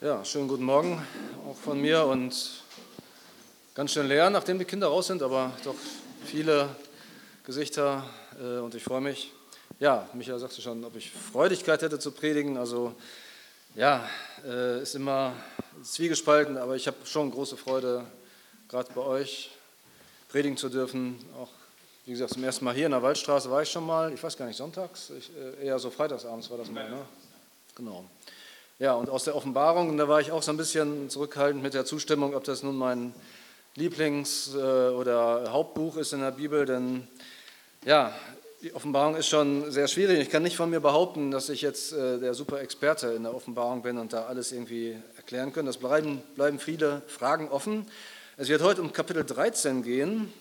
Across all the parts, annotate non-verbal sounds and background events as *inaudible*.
Ja, schönen guten Morgen auch von mir und ganz schön leer, nachdem die Kinder raus sind, aber doch viele Gesichter äh, und ich freue mich. Ja, Michael sagte schon, ob ich Freudigkeit hätte zu predigen. Also ja, äh, ist immer zwiegespalten, aber ich habe schon große Freude, gerade bei euch predigen zu dürfen. Auch, wie gesagt, zum ersten Mal hier in der Waldstraße war ich schon mal, ich weiß gar nicht, sonntags, ich, äh, eher so freitagsabends war das mal, ne? Genau. Ja, und aus der Offenbarung, da war ich auch so ein bisschen zurückhaltend mit der Zustimmung, ob das nun mein Lieblings- äh, oder Hauptbuch ist in der Bibel, denn ja, die Offenbarung ist schon sehr schwierig. Ich kann nicht von mir behaupten, dass ich jetzt äh, der super Experte in der Offenbarung bin und da alles irgendwie erklären kann. Das bleiben, bleiben viele Fragen offen. Es wird heute um Kapitel 13 gehen.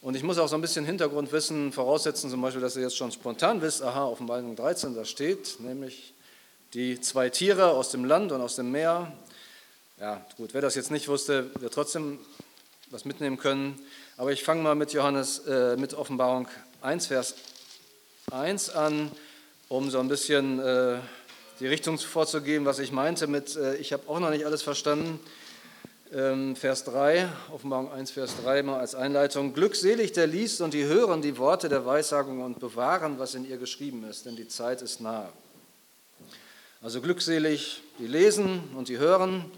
Und ich muss auch so ein bisschen Hintergrundwissen voraussetzen, zum Beispiel, dass ihr jetzt schon spontan wisst, aha, Offenbarung 13, da steht, nämlich die zwei Tiere aus dem Land und aus dem Meer. Ja, gut, wer das jetzt nicht wusste, wird trotzdem was mitnehmen können. Aber ich fange mal mit Johannes, äh, mit Offenbarung 1, Vers 1 an, um so ein bisschen äh, die Richtung vorzugeben, was ich meinte mit, äh, ich habe auch noch nicht alles verstanden. Ähm, Vers 3, Offenbarung 1, Vers 3 mal als Einleitung. Glückselig der liest und die hören die Worte der Weissagung und bewahren, was in ihr geschrieben ist, denn die Zeit ist nahe. Also glückselig, die lesen und die hören.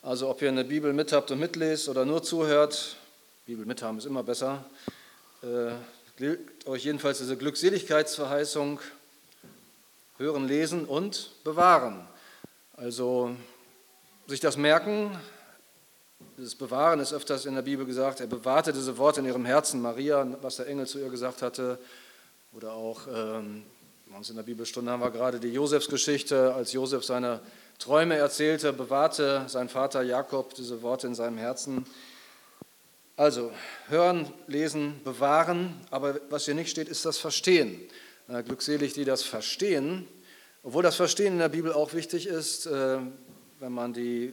Also ob ihr eine Bibel mit habt und mitlest oder nur zuhört, Bibel mithaben ist immer besser, äh, gilt euch jedenfalls diese Glückseligkeitsverheißung, hören, lesen und bewahren. Also sich das merken, das Bewahren ist öfters in der Bibel gesagt, er bewahrte diese Worte in ihrem Herzen, Maria, was der Engel zu ihr gesagt hatte, oder auch ähm, bei uns in der Bibelstunde haben wir gerade die Josefsgeschichte, als Josef seine Träume erzählte, bewahrte sein Vater Jakob diese Worte in seinem Herzen. Also hören, lesen, bewahren, aber was hier nicht steht, ist das Verstehen. Glückselig, die das verstehen, obwohl das Verstehen in der Bibel auch wichtig ist, äh, wenn man die,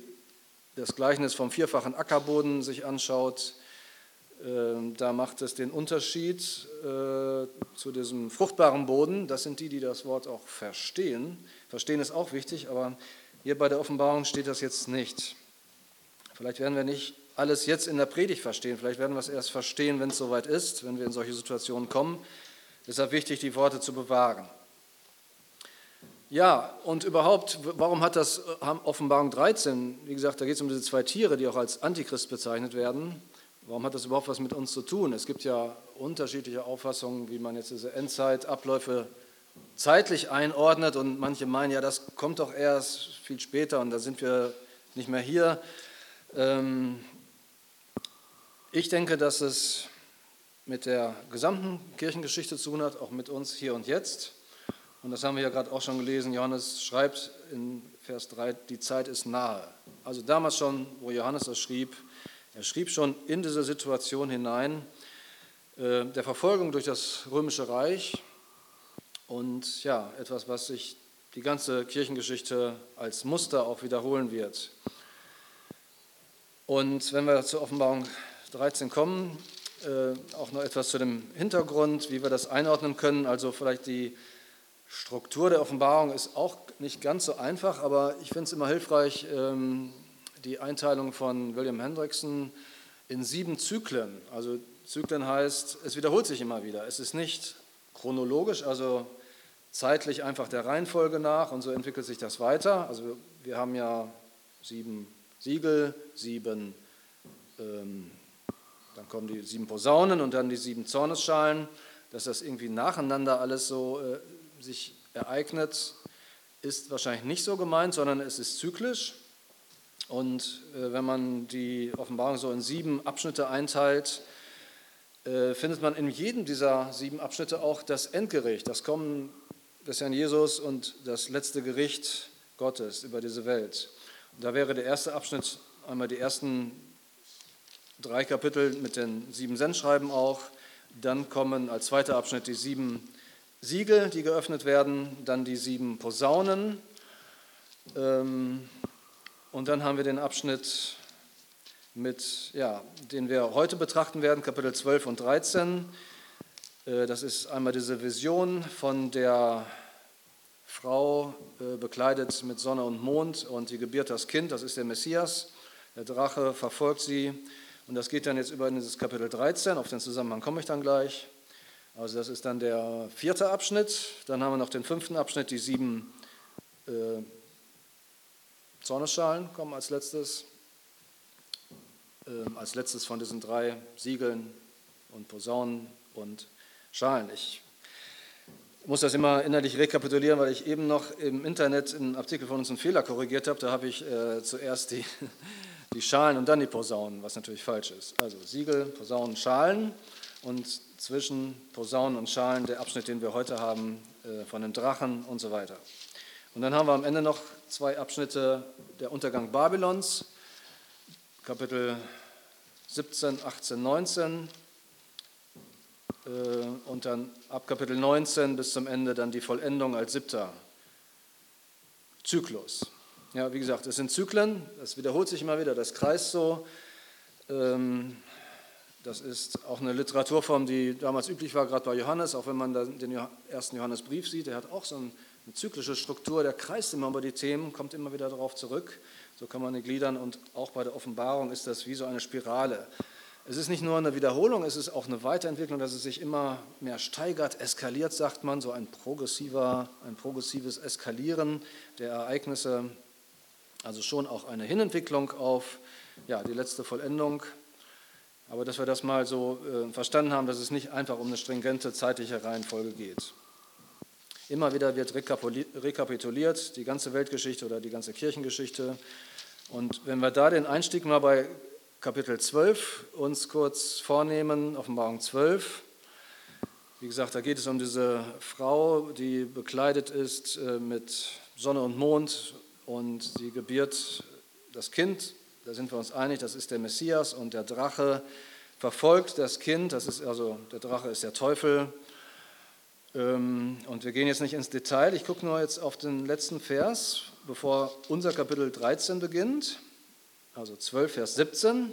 das Gleichnis vom vierfachen Ackerboden sich anschaut, da macht es den Unterschied äh, zu diesem fruchtbaren Boden. Das sind die, die das Wort auch verstehen. Verstehen ist auch wichtig, aber hier bei der Offenbarung steht das jetzt nicht. Vielleicht werden wir nicht alles jetzt in der Predigt verstehen. Vielleicht werden wir es erst verstehen, wenn es soweit ist, wenn wir in solche Situationen kommen. Deshalb wichtig, die Worte zu bewahren. Ja, und überhaupt, warum hat das Offenbarung 13, wie gesagt, da geht es um diese zwei Tiere, die auch als Antichrist bezeichnet werden. Warum hat das überhaupt was mit uns zu tun? Es gibt ja unterschiedliche Auffassungen, wie man jetzt diese Endzeitabläufe zeitlich einordnet und manche meinen, ja, das kommt doch erst viel später und da sind wir nicht mehr hier. Ähm, ich denke, dass es mit der gesamten Kirchengeschichte zu tun hat, auch mit uns hier und jetzt. Und das haben wir ja gerade auch schon gelesen. Johannes schreibt in Vers 3, die Zeit ist nahe. Also damals schon, wo Johannes das schrieb, er schrieb schon in diese Situation hinein äh, der Verfolgung durch das römische Reich und ja, etwas, was sich die ganze Kirchengeschichte als Muster auch wiederholen wird. Und wenn wir zur Offenbarung 13 kommen, äh, auch noch etwas zu dem Hintergrund, wie wir das einordnen können. Also vielleicht die Struktur der Offenbarung ist auch nicht ganz so einfach, aber ich finde es immer hilfreich, ähm, die Einteilung von William Hendrickson in sieben Zyklen. Also Zyklen heißt, es wiederholt sich immer wieder. Es ist nicht chronologisch, also zeitlich einfach der Reihenfolge nach und so entwickelt sich das weiter. Also wir haben ja sieben Siegel, sieben, ähm, dann kommen die sieben Posaunen und dann die sieben Zornesschalen. Dass das irgendwie nacheinander alles so äh, sich ereignet, ist wahrscheinlich nicht so gemeint, sondern es ist zyklisch. Und äh, wenn man die Offenbarung so in sieben Abschnitte einteilt, äh, findet man in jedem dieser sieben Abschnitte auch das Endgericht, das Kommen des Herrn Jesus und das letzte Gericht Gottes über diese Welt. Und da wäre der erste Abschnitt einmal die ersten drei Kapitel mit den sieben Sendschreiben auch. Dann kommen als zweiter Abschnitt die sieben Siegel, die geöffnet werden, dann die sieben Posaunen. Ähm, und dann haben wir den Abschnitt, mit, ja, den wir heute betrachten werden, Kapitel 12 und 13. Äh, das ist einmal diese Vision von der Frau äh, bekleidet mit Sonne und Mond und die gebiert das Kind, das ist der Messias. Der Drache verfolgt sie und das geht dann jetzt über in dieses Kapitel 13, auf den Zusammenhang komme ich dann gleich. Also das ist dann der vierte Abschnitt. Dann haben wir noch den fünften Abschnitt, die sieben äh, Zornesschalen kommen als letztes. Äh, als letztes von diesen drei Siegeln und Posaunen und Schalen. Ich muss das immer innerlich rekapitulieren, weil ich eben noch im Internet einen Artikel von uns einen Fehler korrigiert habe. Da habe ich äh, zuerst die, *laughs* die Schalen und dann die Posaunen, was natürlich falsch ist. Also Siegel, Posaunen, Schalen und zwischen Posaunen und Schalen der Abschnitt, den wir heute haben, äh, von dem Drachen und so weiter. Und dann haben wir am Ende noch zwei Abschnitte, der Untergang Babylons, Kapitel 17, 18, 19 und dann ab Kapitel 19 bis zum Ende dann die Vollendung als siebter Zyklus. Ja, wie gesagt, es sind Zyklen, das wiederholt sich immer wieder, das kreist so. Ähm, das ist auch eine Literaturform, die damals üblich war, gerade bei Johannes, auch wenn man den ersten Johannesbrief sieht, der hat auch so eine zyklische Struktur, der kreist immer über die Themen, kommt immer wieder darauf zurück. So kann man die gliedern und auch bei der Offenbarung ist das wie so eine Spirale. Es ist nicht nur eine Wiederholung, es ist auch eine Weiterentwicklung, dass es sich immer mehr steigert, eskaliert, sagt man, so ein, progressiver, ein progressives Eskalieren der Ereignisse. Also schon auch eine Hinentwicklung auf ja, die letzte Vollendung. Aber dass wir das mal so äh, verstanden haben, dass es nicht einfach um eine stringente zeitliche Reihenfolge geht. Immer wieder wird rekapituliert, die ganze Weltgeschichte oder die ganze Kirchengeschichte. Und wenn wir da den Einstieg mal bei Kapitel 12 uns kurz vornehmen, Offenbarung 12. Wie gesagt, da geht es um diese Frau, die bekleidet ist äh, mit Sonne und Mond und die gebiert das Kind, da sind wir uns einig, das ist der Messias und der Drache verfolgt das Kind, das ist also der Drache ist der Teufel. Ähm, und wir gehen jetzt nicht ins Detail, ich gucke nur jetzt auf den letzten Vers, bevor unser Kapitel 13 beginnt, also 12, Vers 17.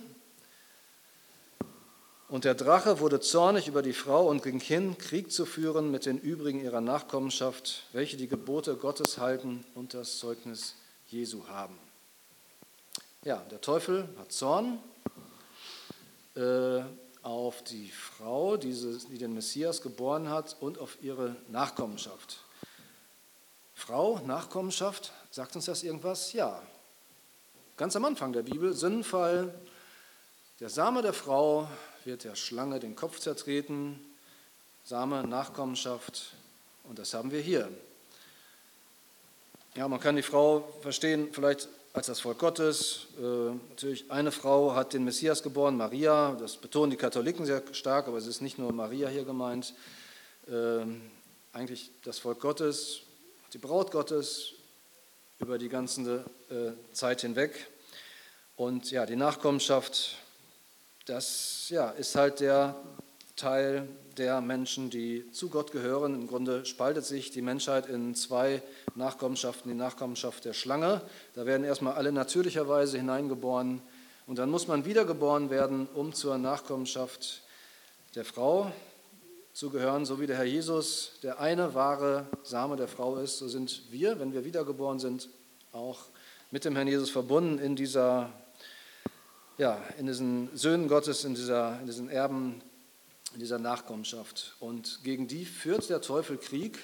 Und der Drache wurde zornig über die Frau und ging hin, Krieg zu führen mit den übrigen ihrer Nachkommenschaft, welche die Gebote Gottes halten und das Zeugnis Jesu haben. Ja, der Teufel hat Zorn äh, auf die Frau, die den Messias geboren hat, und auf ihre Nachkommenschaft. Frau, Nachkommenschaft, sagt uns das irgendwas? Ja. Ganz am Anfang der Bibel, Sündenfall, der Same der Frau wird der Schlange den Kopf zertreten, Same, Nachkommenschaft, und das haben wir hier. Ja, man kann die Frau verstehen, vielleicht als das Volk Gottes. Äh, natürlich, eine Frau hat den Messias geboren, Maria. Das betonen die Katholiken sehr stark, aber es ist nicht nur Maria hier gemeint. Äh, eigentlich das Volk Gottes, die Braut Gottes über die ganze äh, Zeit hinweg. Und ja, die Nachkommenschaft, das ja, ist halt der Teil der Menschen, die zu Gott gehören. Im Grunde spaltet sich die Menschheit in zwei Nachkommenschaften. Die Nachkommenschaft der Schlange, da werden erstmal alle natürlicherweise hineingeboren und dann muss man wiedergeboren werden, um zur Nachkommenschaft der Frau zu gehören, so wie der Herr Jesus der eine wahre Same der Frau ist, so sind wir, wenn wir wiedergeboren sind, auch mit dem Herrn Jesus verbunden in dieser ja, in diesen Söhnen Gottes, in, dieser, in diesen Erben dieser Nachkommenschaft. Und gegen die führt der Teufel Krieg.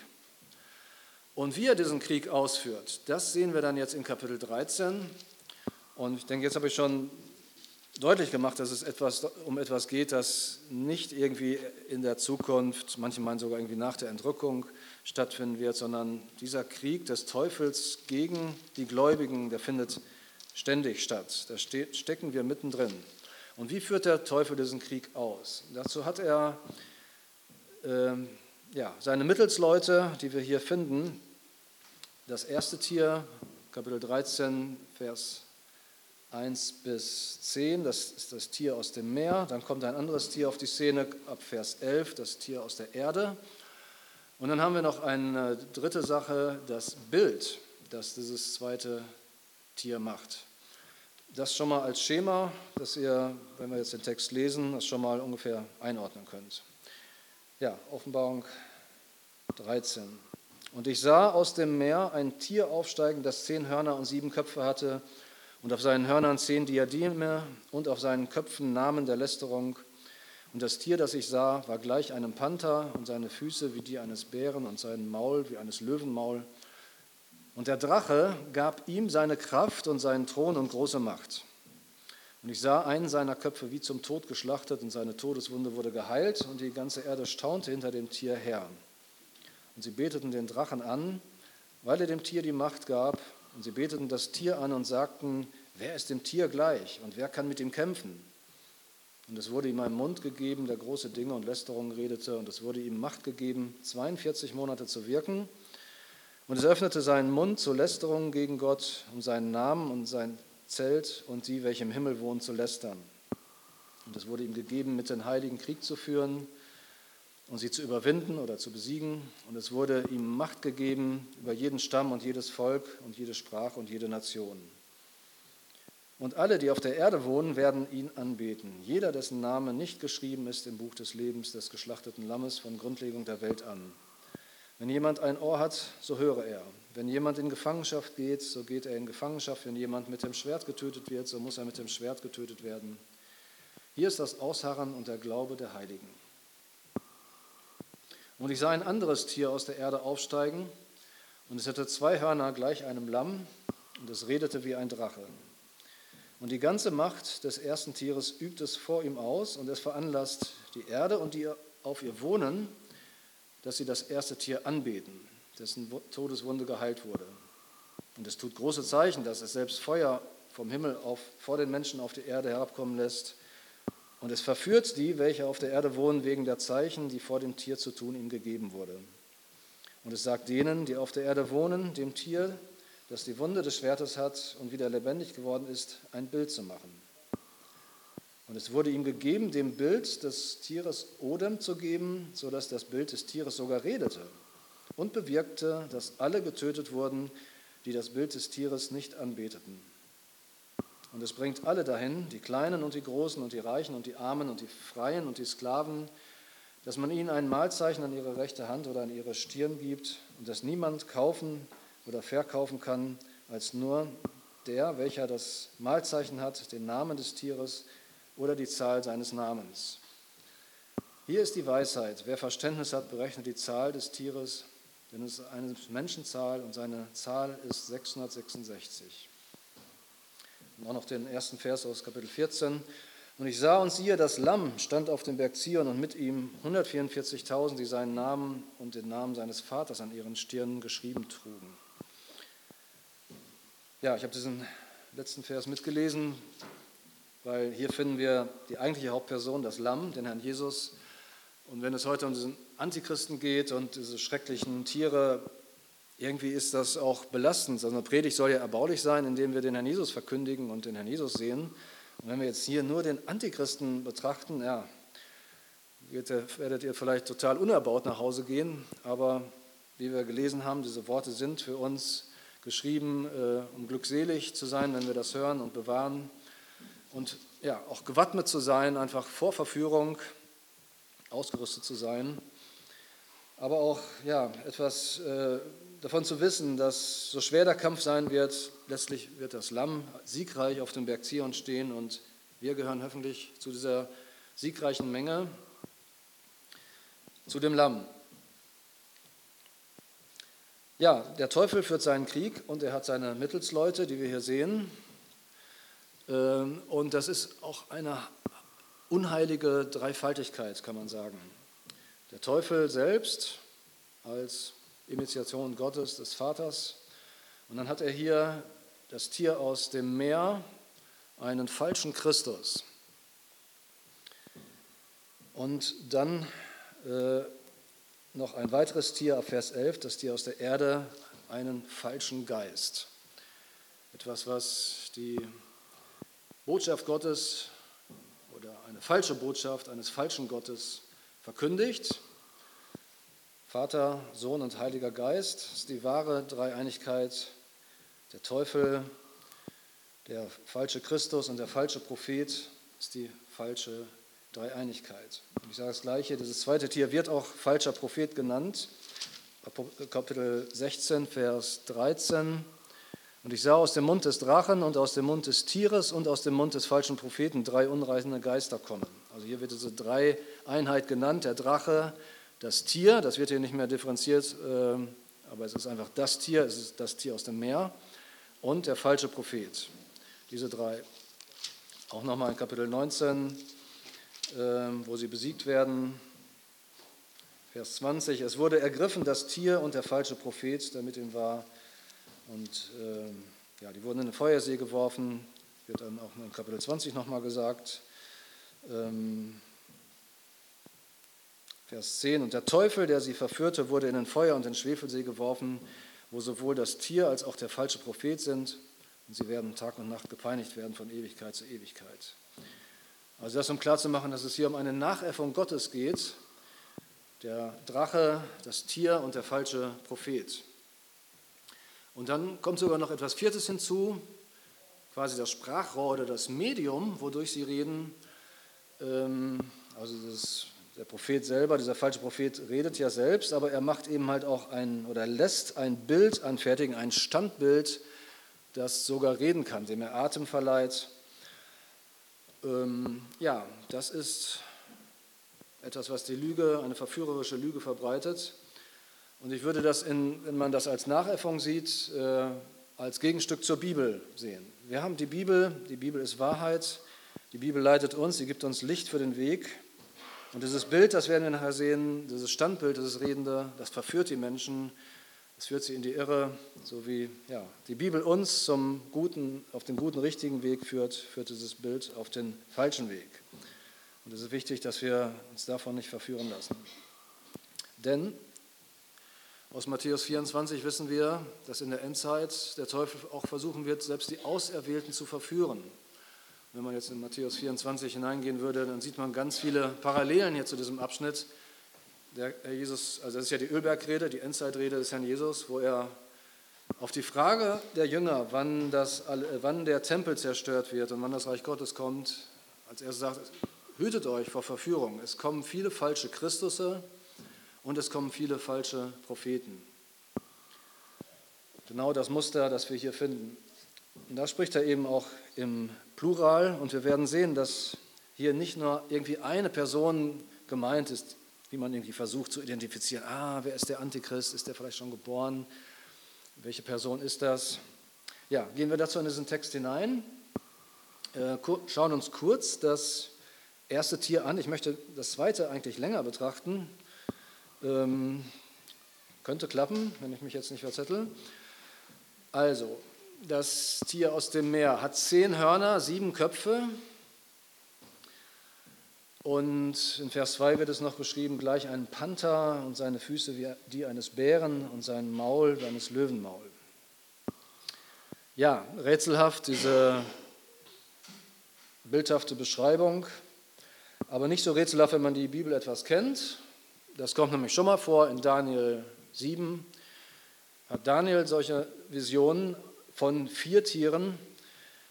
Und wie er diesen Krieg ausführt, das sehen wir dann jetzt in Kapitel 13. Und ich denke, jetzt habe ich schon deutlich gemacht, dass es etwas, um etwas geht, das nicht irgendwie in der Zukunft, manche meinen sogar irgendwie nach der Entrückung stattfinden wird, sondern dieser Krieg des Teufels gegen die Gläubigen, der findet ständig statt. Da stecken wir mittendrin. Und wie führt der Teufel diesen Krieg aus? Dazu hat er äh, ja, seine Mittelsleute, die wir hier finden. Das erste Tier, Kapitel 13, Vers 1 bis 10, das ist das Tier aus dem Meer. Dann kommt ein anderes Tier auf die Szene ab Vers 11, das Tier aus der Erde. Und dann haben wir noch eine dritte Sache, das Bild, das dieses zweite Tier macht. Das schon mal als Schema, dass ihr, wenn wir jetzt den Text lesen, das schon mal ungefähr einordnen könnt. Ja, Offenbarung 13. Und ich sah aus dem Meer ein Tier aufsteigen, das zehn Hörner und sieben Köpfe hatte, und auf seinen Hörnern zehn Diademe und auf seinen Köpfen Namen der Lästerung. Und das Tier, das ich sah, war gleich einem Panther und seine Füße wie die eines Bären und sein Maul wie eines Löwenmaul. Und der Drache gab ihm seine Kraft und seinen Thron und große Macht. Und ich sah einen seiner Köpfe wie zum Tod geschlachtet und seine Todeswunde wurde geheilt und die ganze Erde staunte hinter dem Tier her. Und sie beteten den Drachen an, weil er dem Tier die Macht gab. Und sie beteten das Tier an und sagten, wer ist dem Tier gleich und wer kann mit ihm kämpfen? Und es wurde ihm ein Mund gegeben, der große Dinge und Lästerungen redete. Und es wurde ihm Macht gegeben, 42 Monate zu wirken. Und es öffnete seinen Mund zur Lästerung gegen Gott, um seinen Namen und sein Zelt und die, welche im Himmel wohnen, zu lästern. Und es wurde ihm gegeben, mit den Heiligen Krieg zu führen und sie zu überwinden oder zu besiegen. Und es wurde ihm Macht gegeben über jeden Stamm und jedes Volk und jede Sprache und jede Nation. Und alle, die auf der Erde wohnen, werden ihn anbeten. Jeder, dessen Name nicht geschrieben ist im Buch des Lebens des geschlachteten Lammes von Grundlegung der Welt an. Wenn jemand ein Ohr hat, so höre er. Wenn jemand in Gefangenschaft geht, so geht er in Gefangenschaft. Wenn jemand mit dem Schwert getötet wird, so muss er mit dem Schwert getötet werden. Hier ist das Ausharren und der Glaube der Heiligen. Und ich sah ein anderes Tier aus der Erde aufsteigen, und es hatte zwei Hörner gleich einem Lamm, und es redete wie ein Drache. Und die ganze Macht des ersten Tieres übt es vor ihm aus, und es veranlasst die Erde und die auf ihr wohnen, dass sie das erste Tier anbeten, dessen Todeswunde geheilt wurde. Und es tut große Zeichen, dass es selbst Feuer vom Himmel auf, vor den Menschen auf die Erde herabkommen lässt. Und es verführt die, welche auf der Erde wohnen, wegen der Zeichen, die vor dem Tier zu tun ihm gegeben wurde. Und es sagt denen, die auf der Erde wohnen, dem Tier, das die Wunde des Schwertes hat und wieder lebendig geworden ist, ein Bild zu machen. Und es wurde ihm gegeben, dem Bild des Tieres Odem zu geben, sodass das Bild des Tieres sogar redete und bewirkte, dass alle getötet wurden, die das Bild des Tieres nicht anbeteten. Und es bringt alle dahin, die Kleinen und die Großen und die Reichen und die Armen und die Freien und die Sklaven, dass man ihnen ein Malzeichen an ihre rechte Hand oder an ihre Stirn gibt und dass niemand kaufen oder verkaufen kann, als nur der, welcher das Malzeichen hat, den Namen des Tieres oder die Zahl seines Namens. Hier ist die Weisheit. Wer Verständnis hat, berechnet die Zahl des Tieres, denn es ist eine Menschenzahl und seine Zahl ist 666. Und auch noch den ersten Vers aus Kapitel 14. Und ich sah und siehe, das Lamm stand auf dem Berg Zion und mit ihm 144.000, die seinen Namen und den Namen seines Vaters an ihren Stirnen geschrieben trugen. Ja, ich habe diesen letzten Vers mitgelesen weil hier finden wir die eigentliche Hauptperson, das Lamm, den Herrn Jesus. Und wenn es heute um diesen Antichristen geht und diese schrecklichen Tiere, irgendwie ist das auch belastend. Also eine Predigt soll ja erbaulich sein, indem wir den Herrn Jesus verkündigen und den Herrn Jesus sehen. Und wenn wir jetzt hier nur den Antichristen betrachten, ja, werdet ihr vielleicht total unerbaut nach Hause gehen. Aber wie wir gelesen haben, diese Worte sind für uns geschrieben, äh, um glückselig zu sein, wenn wir das hören und bewahren und ja, auch gewappnet zu sein, einfach vor Verführung ausgerüstet zu sein, aber auch ja, etwas äh, davon zu wissen, dass so schwer der Kampf sein wird, letztlich wird das Lamm siegreich auf dem Berg Zion stehen und wir gehören hoffentlich zu dieser siegreichen Menge, zu dem Lamm. Ja, der Teufel führt seinen Krieg und er hat seine Mittelsleute, die wir hier sehen. Ähm, und das ist auch eine unheilige Dreifaltigkeit, kann man sagen. Der Teufel selbst als Initiation Gottes, des Vaters. Und dann hat er hier das Tier aus dem Meer, einen falschen Christus. Und dann äh, noch ein weiteres Tier, Vers 11, das Tier aus der Erde, einen falschen Geist. Etwas, was die Botschaft Gottes oder eine falsche Botschaft eines falschen Gottes verkündigt. Vater, Sohn und Heiliger Geist ist die wahre Dreieinigkeit. Der Teufel, der falsche Christus und der falsche Prophet ist die falsche Dreieinigkeit. Und ich sage das Gleiche, dieses zweite Tier wird auch falscher Prophet genannt, Kapitel 16, Vers 13. Und ich sah aus dem Mund des Drachen und aus dem Mund des Tieres und aus dem Mund des falschen Propheten drei unreisende Geister kommen. Also hier wird diese drei Einheit genannt, der Drache, das Tier, das wird hier nicht mehr differenziert, ähm, aber es ist einfach das Tier, es ist das Tier aus dem Meer und der falsche Prophet. Diese drei. Auch nochmal in Kapitel 19, ähm, wo sie besiegt werden. Vers 20, es wurde ergriffen das Tier und der falsche Prophet, der mit ihm war. Und äh, ja, die wurden in den Feuersee geworfen, wird dann auch in Kapitel 20 nochmal gesagt. Ähm, Vers 10, und der Teufel, der sie verführte, wurde in den Feuer und den Schwefelsee geworfen, wo sowohl das Tier als auch der falsche Prophet sind, und sie werden Tag und Nacht gepeinigt werden von Ewigkeit zu Ewigkeit. Also das, um klarzumachen, dass es hier um eine Nachäffung Gottes geht, der Drache, das Tier und der falsche Prophet. Und dann kommt sogar noch etwas Viertes hinzu, quasi das Sprachrohr oder das Medium, wodurch sie reden. Ähm, also das, der Prophet selber, dieser falsche Prophet redet ja selbst, aber er macht eben halt auch ein oder lässt ein Bild anfertigen, ein Standbild, das sogar reden kann, dem er Atem verleiht. Ähm, ja, das ist etwas, was die Lüge, eine verführerische Lüge verbreitet. Und ich würde das, in, wenn man das als Nachäffung sieht, äh, als Gegenstück zur Bibel sehen. Wir haben die Bibel, die Bibel ist Wahrheit, die Bibel leitet uns, sie gibt uns Licht für den Weg. Und dieses Bild, das werden wir nachher sehen, dieses Standbild, dieses Redende, das verführt die Menschen, es führt sie in die Irre, so wie ja, die Bibel uns zum guten, auf den guten, richtigen Weg führt, führt dieses Bild auf den falschen Weg. Und es ist wichtig, dass wir uns davon nicht verführen lassen. Denn aus Matthäus 24 wissen wir, dass in der Endzeit der Teufel auch versuchen wird, selbst die Auserwählten zu verführen. Wenn man jetzt in Matthäus 24 hineingehen würde, dann sieht man ganz viele Parallelen hier zu diesem Abschnitt. Der Herr Jesus, also das ist ja die Ölbergrede, die Endzeitrede des Herrn Jesus, wo er auf die Frage der Jünger, wann, das, wann der Tempel zerstört wird und wann das Reich Gottes kommt, als er sagt, hütet euch vor Verführung. Es kommen viele falsche Christusse und es kommen viele falsche Propheten. Genau das Muster, das wir hier finden. Und da spricht er eben auch im Plural und wir werden sehen, dass hier nicht nur irgendwie eine Person gemeint ist, wie man irgendwie versucht zu identifizieren. Ah, wer ist der Antichrist? Ist der vielleicht schon geboren? Welche Person ist das? Ja, gehen wir dazu in diesen Text hinein. Äh, schauen uns kurz das erste Tier an. Ich möchte das zweite eigentlich länger betrachten. Ähm, könnte klappen, wenn ich mich jetzt nicht verzettel. Also, das Tier aus dem Meer hat zehn Hörner, sieben Köpfe. Und in Vers 2 wird es noch beschrieben, gleich ein Panther und seine Füße wie die eines Bären und sein Maul wie eines Löwenmaul. Ja, rätselhaft diese bildhafte Beschreibung. Aber nicht so rätselhaft, wenn man die Bibel etwas kennt. Das kommt nämlich schon mal vor in Daniel 7. Hat Daniel solche Visionen von vier Tieren.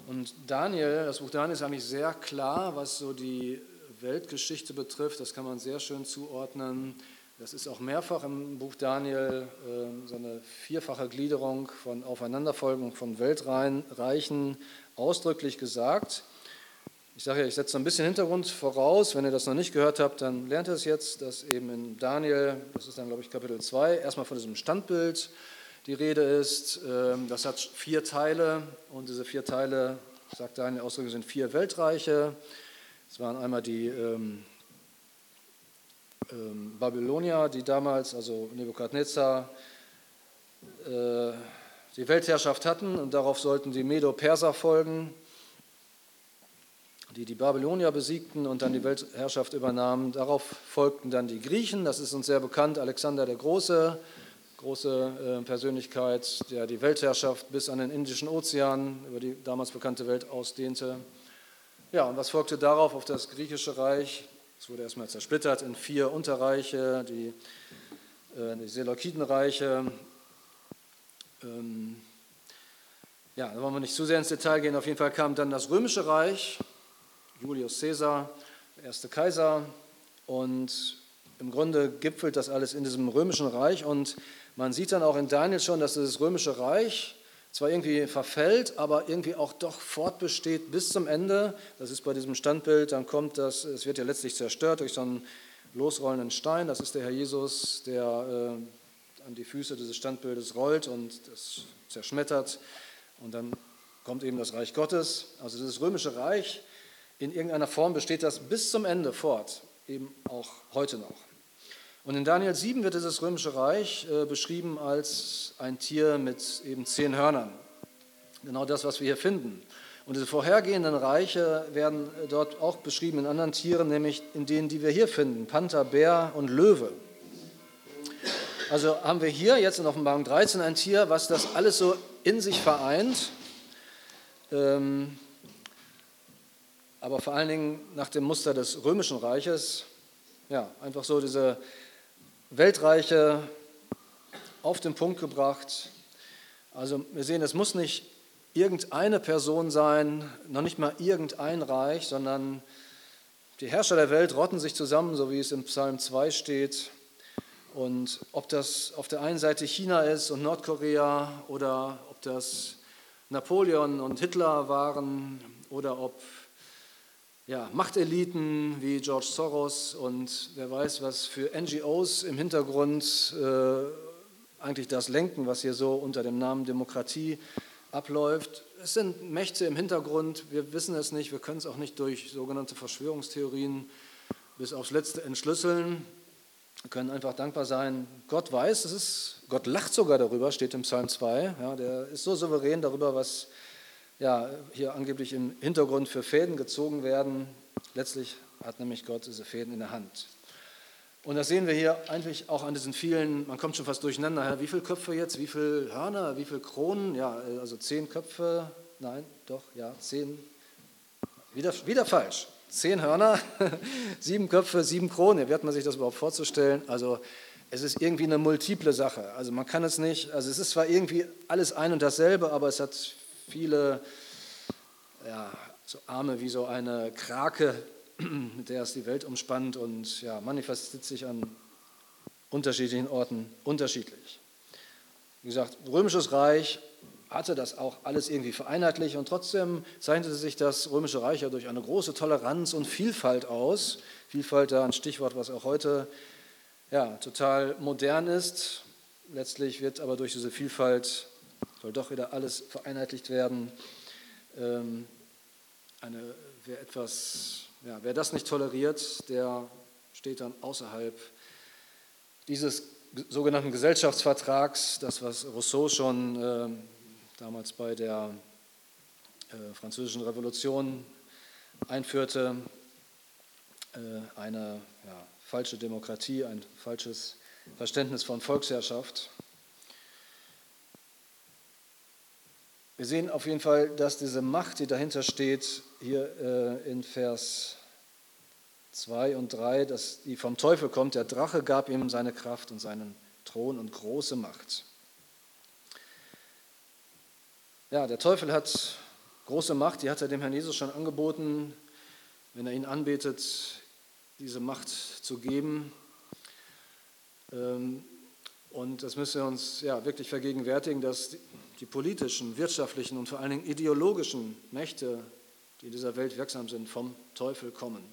Und Daniel, das Buch Daniel ist eigentlich sehr klar, was so die Weltgeschichte betrifft. Das kann man sehr schön zuordnen. Das ist auch mehrfach im Buch Daniel äh, so eine vierfache Gliederung von Aufeinanderfolgung von Weltreichen ausdrücklich gesagt. Ich sage ja, ich setze ein bisschen Hintergrund voraus. Wenn ihr das noch nicht gehört habt, dann lernt ihr es jetzt, dass eben in Daniel, das ist dann glaube ich Kapitel 2, erstmal von diesem Standbild die Rede ist. Ähm, das hat vier Teile und diese vier Teile, sagt Daniel ausdrücklich, sind vier Weltreiche. Es waren einmal die ähm, ähm, Babylonier, die damals, also Nebukadnezar, äh, die Weltherrschaft hatten und darauf sollten die Medo-Perser folgen die die Babylonier besiegten und dann die Weltherrschaft übernahmen. Darauf folgten dann die Griechen, das ist uns sehr bekannt, Alexander der Große, große äh, Persönlichkeit, der die Weltherrschaft bis an den Indischen Ozean über die damals bekannte Welt ausdehnte. Ja, und was folgte darauf auf das griechische Reich? Es wurde erstmal zersplittert in vier Unterreiche, die, äh, die Seleukidenreiche. Ähm, ja, da wollen wir nicht zu sehr ins Detail gehen. Auf jeden Fall kam dann das Römische Reich, Julius Caesar, der erste Kaiser. Und im Grunde gipfelt das alles in diesem römischen Reich und man sieht dann auch in Daniel schon, dass das römische Reich zwar irgendwie verfällt, aber irgendwie auch doch fortbesteht bis zum Ende. Das ist bei diesem Standbild, dann kommt das, es wird ja letztlich zerstört durch so einen losrollenden Stein. Das ist der Herr Jesus, der äh, an die Füße dieses Standbildes rollt und das zerschmettert. Und dann kommt eben das Reich Gottes. Also dieses römische Reich, in irgendeiner Form besteht das bis zum Ende fort, eben auch heute noch. Und in Daniel 7 wird dieses römische Reich äh, beschrieben als ein Tier mit eben zehn Hörnern. Genau das, was wir hier finden. Und diese vorhergehenden Reiche werden äh, dort auch beschrieben in anderen Tieren, nämlich in denen, die wir hier finden, Panther, Bär und Löwe. Also haben wir hier jetzt in Offenbarung 13 ein Tier, was das alles so in sich vereint, ähm, aber vor allen Dingen nach dem Muster des römischen Reiches, ja, einfach so diese Weltreiche auf den Punkt gebracht. Also wir sehen, es muss nicht irgendeine Person sein, noch nicht mal irgendein Reich, sondern die Herrscher der Welt rotten sich zusammen, so wie es im Psalm 2 steht. Und ob das auf der einen Seite China ist und Nordkorea oder ob das Napoleon und Hitler waren oder ob ja, Machteliten wie George Soros und wer weiß, was für NGOs im Hintergrund äh, eigentlich das lenken, was hier so unter dem Namen Demokratie abläuft. Es sind Mächte im Hintergrund, wir wissen es nicht, wir können es auch nicht durch sogenannte Verschwörungstheorien bis aufs Letzte entschlüsseln. Wir können einfach dankbar sein, Gott weiß, es ist, Gott lacht sogar darüber, steht im Psalm 2. Ja, der ist so souverän darüber, was ja, hier angeblich im Hintergrund für Fäden gezogen werden. Letztlich hat nämlich Gott diese Fäden in der Hand. Und das sehen wir hier eigentlich auch an diesen vielen, man kommt schon fast durcheinander, wie viele Köpfe jetzt, wie viele Hörner, wie viele Kronen, ja, also zehn Köpfe, nein, doch, ja, zehn, wieder, wieder falsch, zehn Hörner, *laughs* sieben Köpfe, sieben Kronen, wie hat man sich das überhaupt vorzustellen? Also es ist irgendwie eine multiple Sache, also man kann es nicht, also es ist zwar irgendwie alles ein und dasselbe, aber es hat viele ja, so Arme wie so eine Krake, *clears throat* mit der es die Welt umspannt und ja, manifestiert sich an unterschiedlichen Orten unterschiedlich. Wie gesagt, römisches Reich hatte das auch alles irgendwie vereinheitlicht und trotzdem zeichnete sich das römische Reich ja durch eine große Toleranz und Vielfalt aus. Vielfalt da ein Stichwort, was auch heute ja, total modern ist. Letztlich wird aber durch diese Vielfalt soll doch wieder alles vereinheitlicht werden. Ähm, eine, wer, etwas, ja, wer das nicht toleriert, der steht dann außerhalb dieses sogenannten Gesellschaftsvertrags, das was Rousseau schon äh, damals bei der äh, Französischen Revolution einführte, äh, eine ja, falsche Demokratie, ein falsches Verständnis von Volksherrschaft. Wir sehen auf jeden Fall, dass diese Macht, die dahinter steht, hier äh, in Vers 2 und 3, dass die vom Teufel kommt. Der Drache gab ihm seine Kraft und seinen Thron und große Macht. Ja, der Teufel hat große Macht, die hat er dem Herrn Jesus schon angeboten, wenn er ihn anbetet, diese Macht zu geben. Ähm, und das müssen wir uns ja wirklich vergegenwärtigen, dass die politischen, wirtschaftlichen und vor allen Dingen ideologischen Mächte, die in dieser Welt wirksam sind, vom Teufel kommen.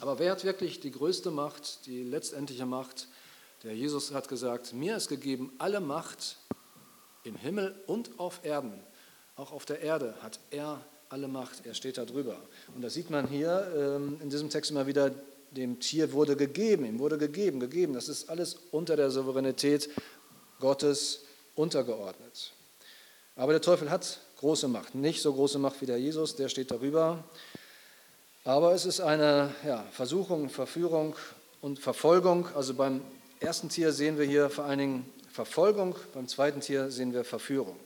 Aber wer hat wirklich die größte Macht, die letztendliche Macht? Der Jesus hat gesagt, mir ist gegeben alle Macht im Himmel und auf Erden. Auch auf der Erde hat er alle Macht, er steht da drüber. Und das sieht man hier ähm, in diesem Text immer wieder, dem Tier wurde gegeben, ihm wurde gegeben, gegeben. Das ist alles unter der Souveränität Gottes untergeordnet. Aber der Teufel hat große Macht, nicht so große Macht wie der Jesus, der steht darüber. Aber es ist eine ja, Versuchung, Verführung und Verfolgung. Also beim ersten Tier sehen wir hier vor allen Dingen Verfolgung, beim zweiten Tier sehen wir Verführung.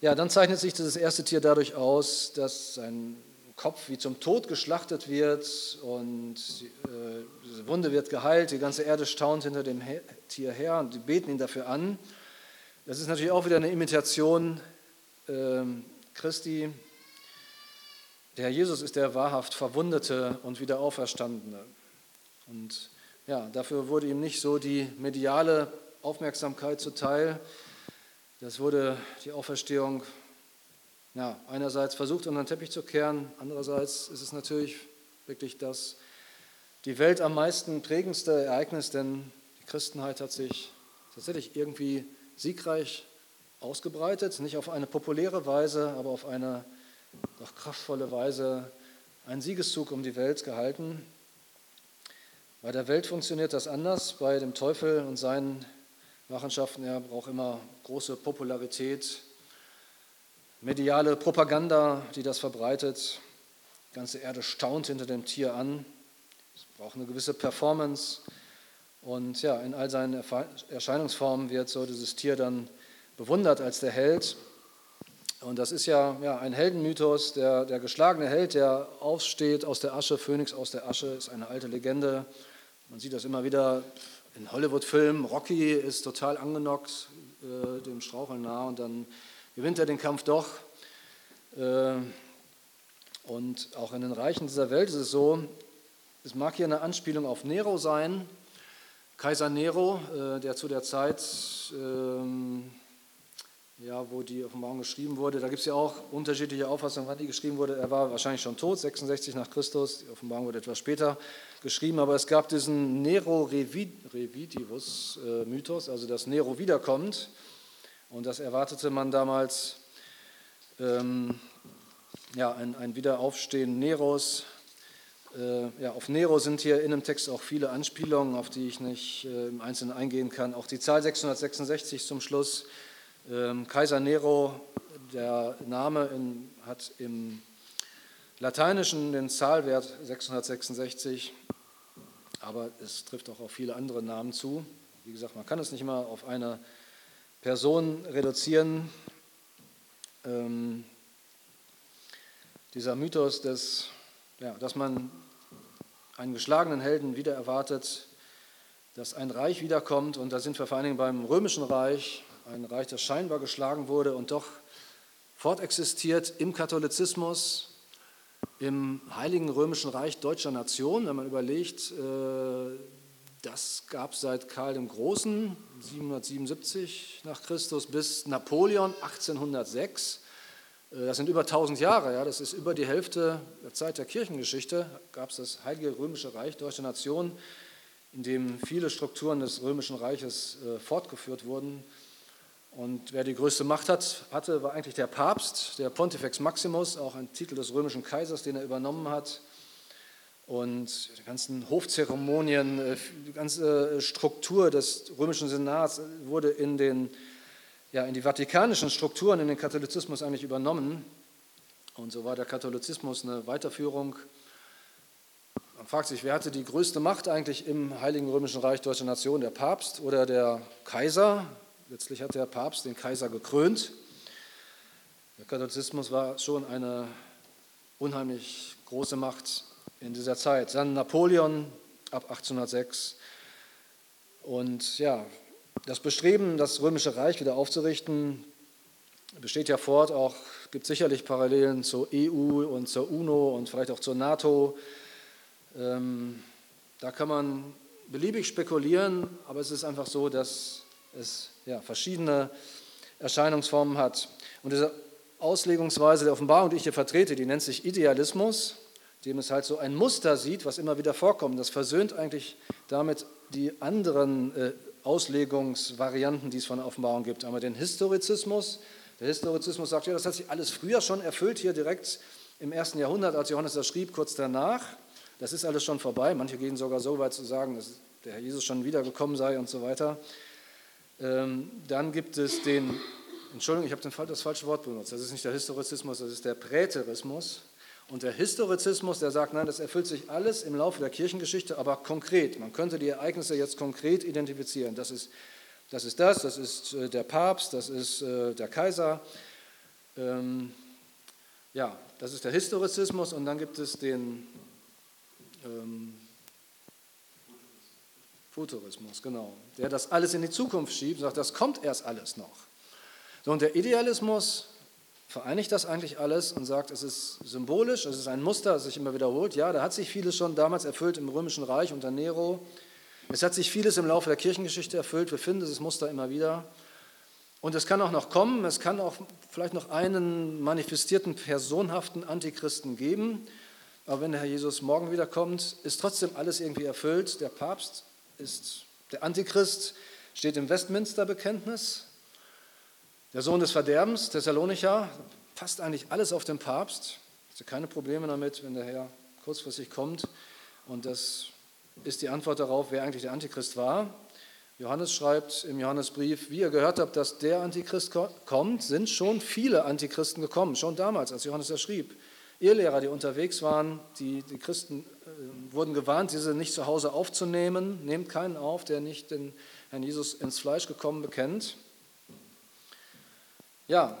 Ja, dann zeichnet sich dieses erste Tier dadurch aus, dass sein Kopf wie zum Tod geschlachtet wird und äh, diese Wunde wird geheilt, die ganze Erde staunt hinter dem Tier her und die beten ihn dafür an. Das ist natürlich auch wieder eine Imitation äh, Christi. Der Herr Jesus ist der wahrhaft Verwundete und wieder Auferstandene. Und ja, dafür wurde ihm nicht so die mediale Aufmerksamkeit zuteil. Das wurde die Auferstehung ja, einerseits versucht unter den Teppich zu kehren, andererseits ist es natürlich wirklich das die Welt am meisten prägendste Ereignis, denn die Christenheit hat sich tatsächlich irgendwie siegreich ausgebreitet, nicht auf eine populäre Weise, aber auf eine doch kraftvolle Weise einen Siegeszug um die Welt gehalten. Bei der Welt funktioniert das anders, bei dem Teufel und seinen Machenschaften, er braucht immer große Popularität, mediale Propaganda, die das verbreitet. Die ganze Erde staunt hinter dem Tier an. Es braucht eine gewisse Performance. Und ja, in all seinen Erscheinungsformen wird so dieses Tier dann bewundert als der Held. Und das ist ja, ja ein Heldenmythos, der, der geschlagene Held, der aufsteht aus der Asche, Phönix aus der Asche, ist eine alte Legende. Man sieht das immer wieder in Hollywood-Filmen. Rocky ist total angenockt, äh, dem Straucheln nah und dann gewinnt er den Kampf doch. Äh, und auch in den Reichen dieser Welt ist es so, es mag hier eine Anspielung auf Nero sein, Kaiser Nero, äh, der zu der Zeit, ähm, ja, wo die Offenbarung geschrieben wurde, da gibt es ja auch unterschiedliche Auffassungen, wann die geschrieben wurde. Er war wahrscheinlich schon tot, 66 nach Christus, die Offenbarung wurde etwas später geschrieben, aber es gab diesen Nero Revitivus-Mythos, äh, also dass Nero wiederkommt. Und das erwartete man damals, ähm, ja, ein, ein Wiederaufstehen Neros. Äh, ja, auf Nero sind hier in dem Text auch viele Anspielungen, auf die ich nicht äh, im Einzelnen eingehen kann. Auch die Zahl 666 zum Schluss. Ähm, Kaiser Nero, der Name in, hat im Lateinischen den Zahlwert 666, aber es trifft auch auf viele andere Namen zu. Wie gesagt, man kann es nicht immer auf eine Person reduzieren. Ähm, dieser Mythos, des, ja, dass man einen geschlagenen Helden wieder erwartet, dass ein Reich wiederkommt. Und da sind wir vor allen Dingen beim Römischen Reich, ein Reich, das scheinbar geschlagen wurde und doch fortexistiert im Katholizismus, im Heiligen Römischen Reich deutscher Nation. Wenn man überlegt, äh, das gab es seit Karl dem Großen, 777 nach Christus, bis Napoleon 1806. Äh, das sind über 1000 Jahre, ja, das ist über die Hälfte der Zeit der Kirchengeschichte, gab es das Heilige Römische Reich, deutsche Nation, in dem viele Strukturen des Römischen Reiches äh, fortgeführt wurden. Und wer die größte Macht hat, hatte, war eigentlich der Papst, der Pontifex Maximus, auch ein Titel des römischen Kaisers, den er übernommen hat. Und die ganzen Hofzeremonien, äh, die ganze Struktur des römischen Senats wurde in den ja, in die vatikanischen Strukturen, in den Katholizismus eigentlich übernommen. Und so war der Katholizismus eine Weiterführung. Man fragt sich, wer hatte die größte Macht eigentlich im Heiligen Römischen Reich Deutscher Nation, der Papst oder der Kaiser? Letztlich hat der Papst den Kaiser gekrönt. Der Katholizismus war schon eine unheimlich große Macht in dieser Zeit. Dann Napoleon ab 1806. Und ja, das Bestreben, das Römische Reich wieder aufzurichten, besteht ja fort, auch gibt sicherlich Parallelen zur EU und zur UNO und vielleicht auch zur NATO. Ähm, da kann man beliebig spekulieren, aber es ist einfach so, dass es ja, verschiedene Erscheinungsformen hat. Und diese Auslegungsweise der Offenbarung, die ich hier vertrete, die nennt sich Idealismus, dem es halt so ein Muster sieht, was immer wieder vorkommt. Das versöhnt eigentlich damit die anderen äh, Auslegungsvarianten, die es von der Offenbarung gibt. Einmal den Historizismus. Der Historizismus sagt, ja, das hat sich alles früher schon erfüllt, hier direkt im ersten Jahrhundert, als Johannes das schrieb, kurz danach. Das ist alles schon vorbei. Manche gehen sogar so weit zu sagen, dass der Herr Jesus schon wiedergekommen sei und so weiter. Ähm, dann gibt es den, Entschuldigung, ich habe das falsche Wort benutzt. Das ist nicht der Historizismus, das ist der Präterismus. Und der Historizismus, der sagt, nein, das erfüllt sich alles im Laufe der Kirchengeschichte, aber konkret. Man könnte die Ereignisse jetzt konkret identifizieren. Das ist das, ist das, das ist äh, der Papst, das ist äh, der Kaiser. Ähm, ja, das ist der Historizismus und dann gibt es den ähm, Futurismus, genau, der das alles in die Zukunft schiebt, sagt, das kommt erst alles noch. So, und der Idealismus vereinigt das eigentlich alles und sagt, es ist symbolisch, es ist ein Muster, das sich immer wiederholt. Ja, da hat sich vieles schon damals erfüllt im Römischen Reich unter Nero. Es hat sich vieles im Laufe der Kirchengeschichte erfüllt. Wir finden dieses Muster immer wieder. Und es kann auch noch kommen, es kann auch vielleicht noch einen manifestierten, personhaften Antichristen geben. Aber wenn der Herr Jesus morgen wiederkommt, ist trotzdem alles irgendwie erfüllt. Der Papst ist der Antichrist, steht im Westminster-Bekenntnis. Der Sohn des Verderbens, Thessalonicher, passt eigentlich alles auf den Papst. Also keine Probleme damit, wenn der Herr kurzfristig kommt. Und das ist die Antwort darauf, wer eigentlich der Antichrist war. Johannes schreibt im Johannesbrief, wie ihr gehört habt, dass der Antichrist kommt, sind schon viele Antichristen gekommen, schon damals, als Johannes das schrieb. Irrlehrer, die unterwegs waren, die, die Christen äh, wurden gewarnt, diese nicht zu Hause aufzunehmen. Nehmt keinen auf, der nicht den Herrn Jesus ins Fleisch gekommen bekennt. Ja,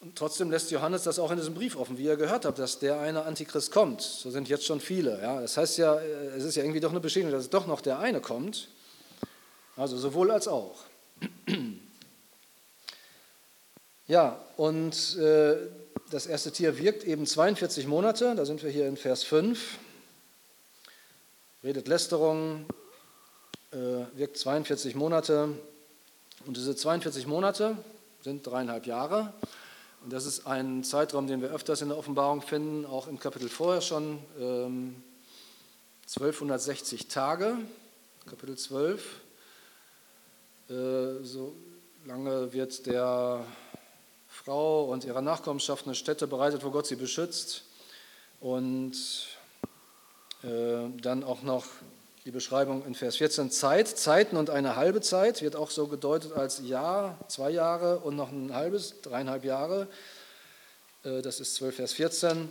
und trotzdem lässt Johannes das auch in diesem Brief offen, wie ihr gehört habt, dass der eine Antichrist kommt. So sind jetzt schon viele. Ja, das heißt ja, äh, es ist ja irgendwie doch eine Bestätigung, dass doch noch der eine kommt. Also sowohl als auch. *clears throat* Ja, und äh, das erste Tier wirkt eben 42 Monate, da sind wir hier in Vers 5. Redet Lästerung, äh, wirkt 42 Monate. Und diese 42 Monate sind dreieinhalb Jahre. Und das ist ein Zeitraum, den wir öfters in der Offenbarung finden, auch im Kapitel vorher schon, ähm, 1260 Tage, Kapitel 12. Äh, so lange wird der Frau und ihrer Nachkommenschaft eine Stätte bereitet, wo Gott sie beschützt. Und äh, dann auch noch die Beschreibung in Vers 14, Zeit, Zeiten und eine halbe Zeit wird auch so gedeutet als Jahr, zwei Jahre und noch ein halbes, dreieinhalb Jahre. Äh, das ist 12 Vers 14.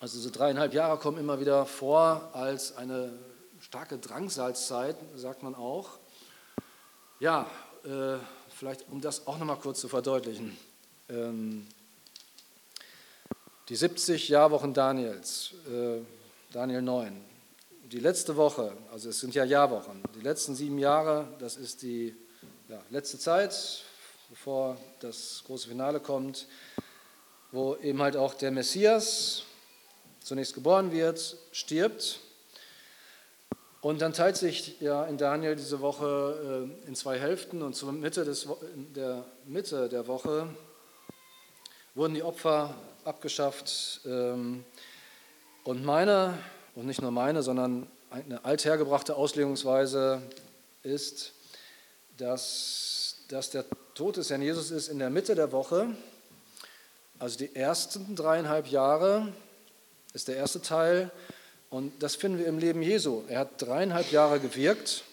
Also diese dreieinhalb Jahre kommen immer wieder vor als eine starke Drangsalzzeit, sagt man auch. Ja, äh, vielleicht um das auch nochmal kurz zu verdeutlichen. Ähm, die 70 Jahrwochen Daniels, äh, Daniel 9, die letzte Woche, also es sind ja Jahrwochen, die letzten sieben Jahre, das ist die ja, letzte Zeit, bevor das große Finale kommt, wo eben halt auch der Messias zunächst geboren wird, stirbt und dann teilt sich ja in Daniel diese Woche äh, in zwei Hälften und zur Mitte des, in der Mitte der Woche wurden die Opfer abgeschafft. Ähm, und meine, und nicht nur meine, sondern eine althergebrachte Auslegungsweise ist, dass, dass der Tod des Herrn Jesus ist in der Mitte der Woche, also die ersten dreieinhalb Jahre ist der erste Teil und das finden wir im Leben Jesu. Er hat dreieinhalb Jahre gewirkt.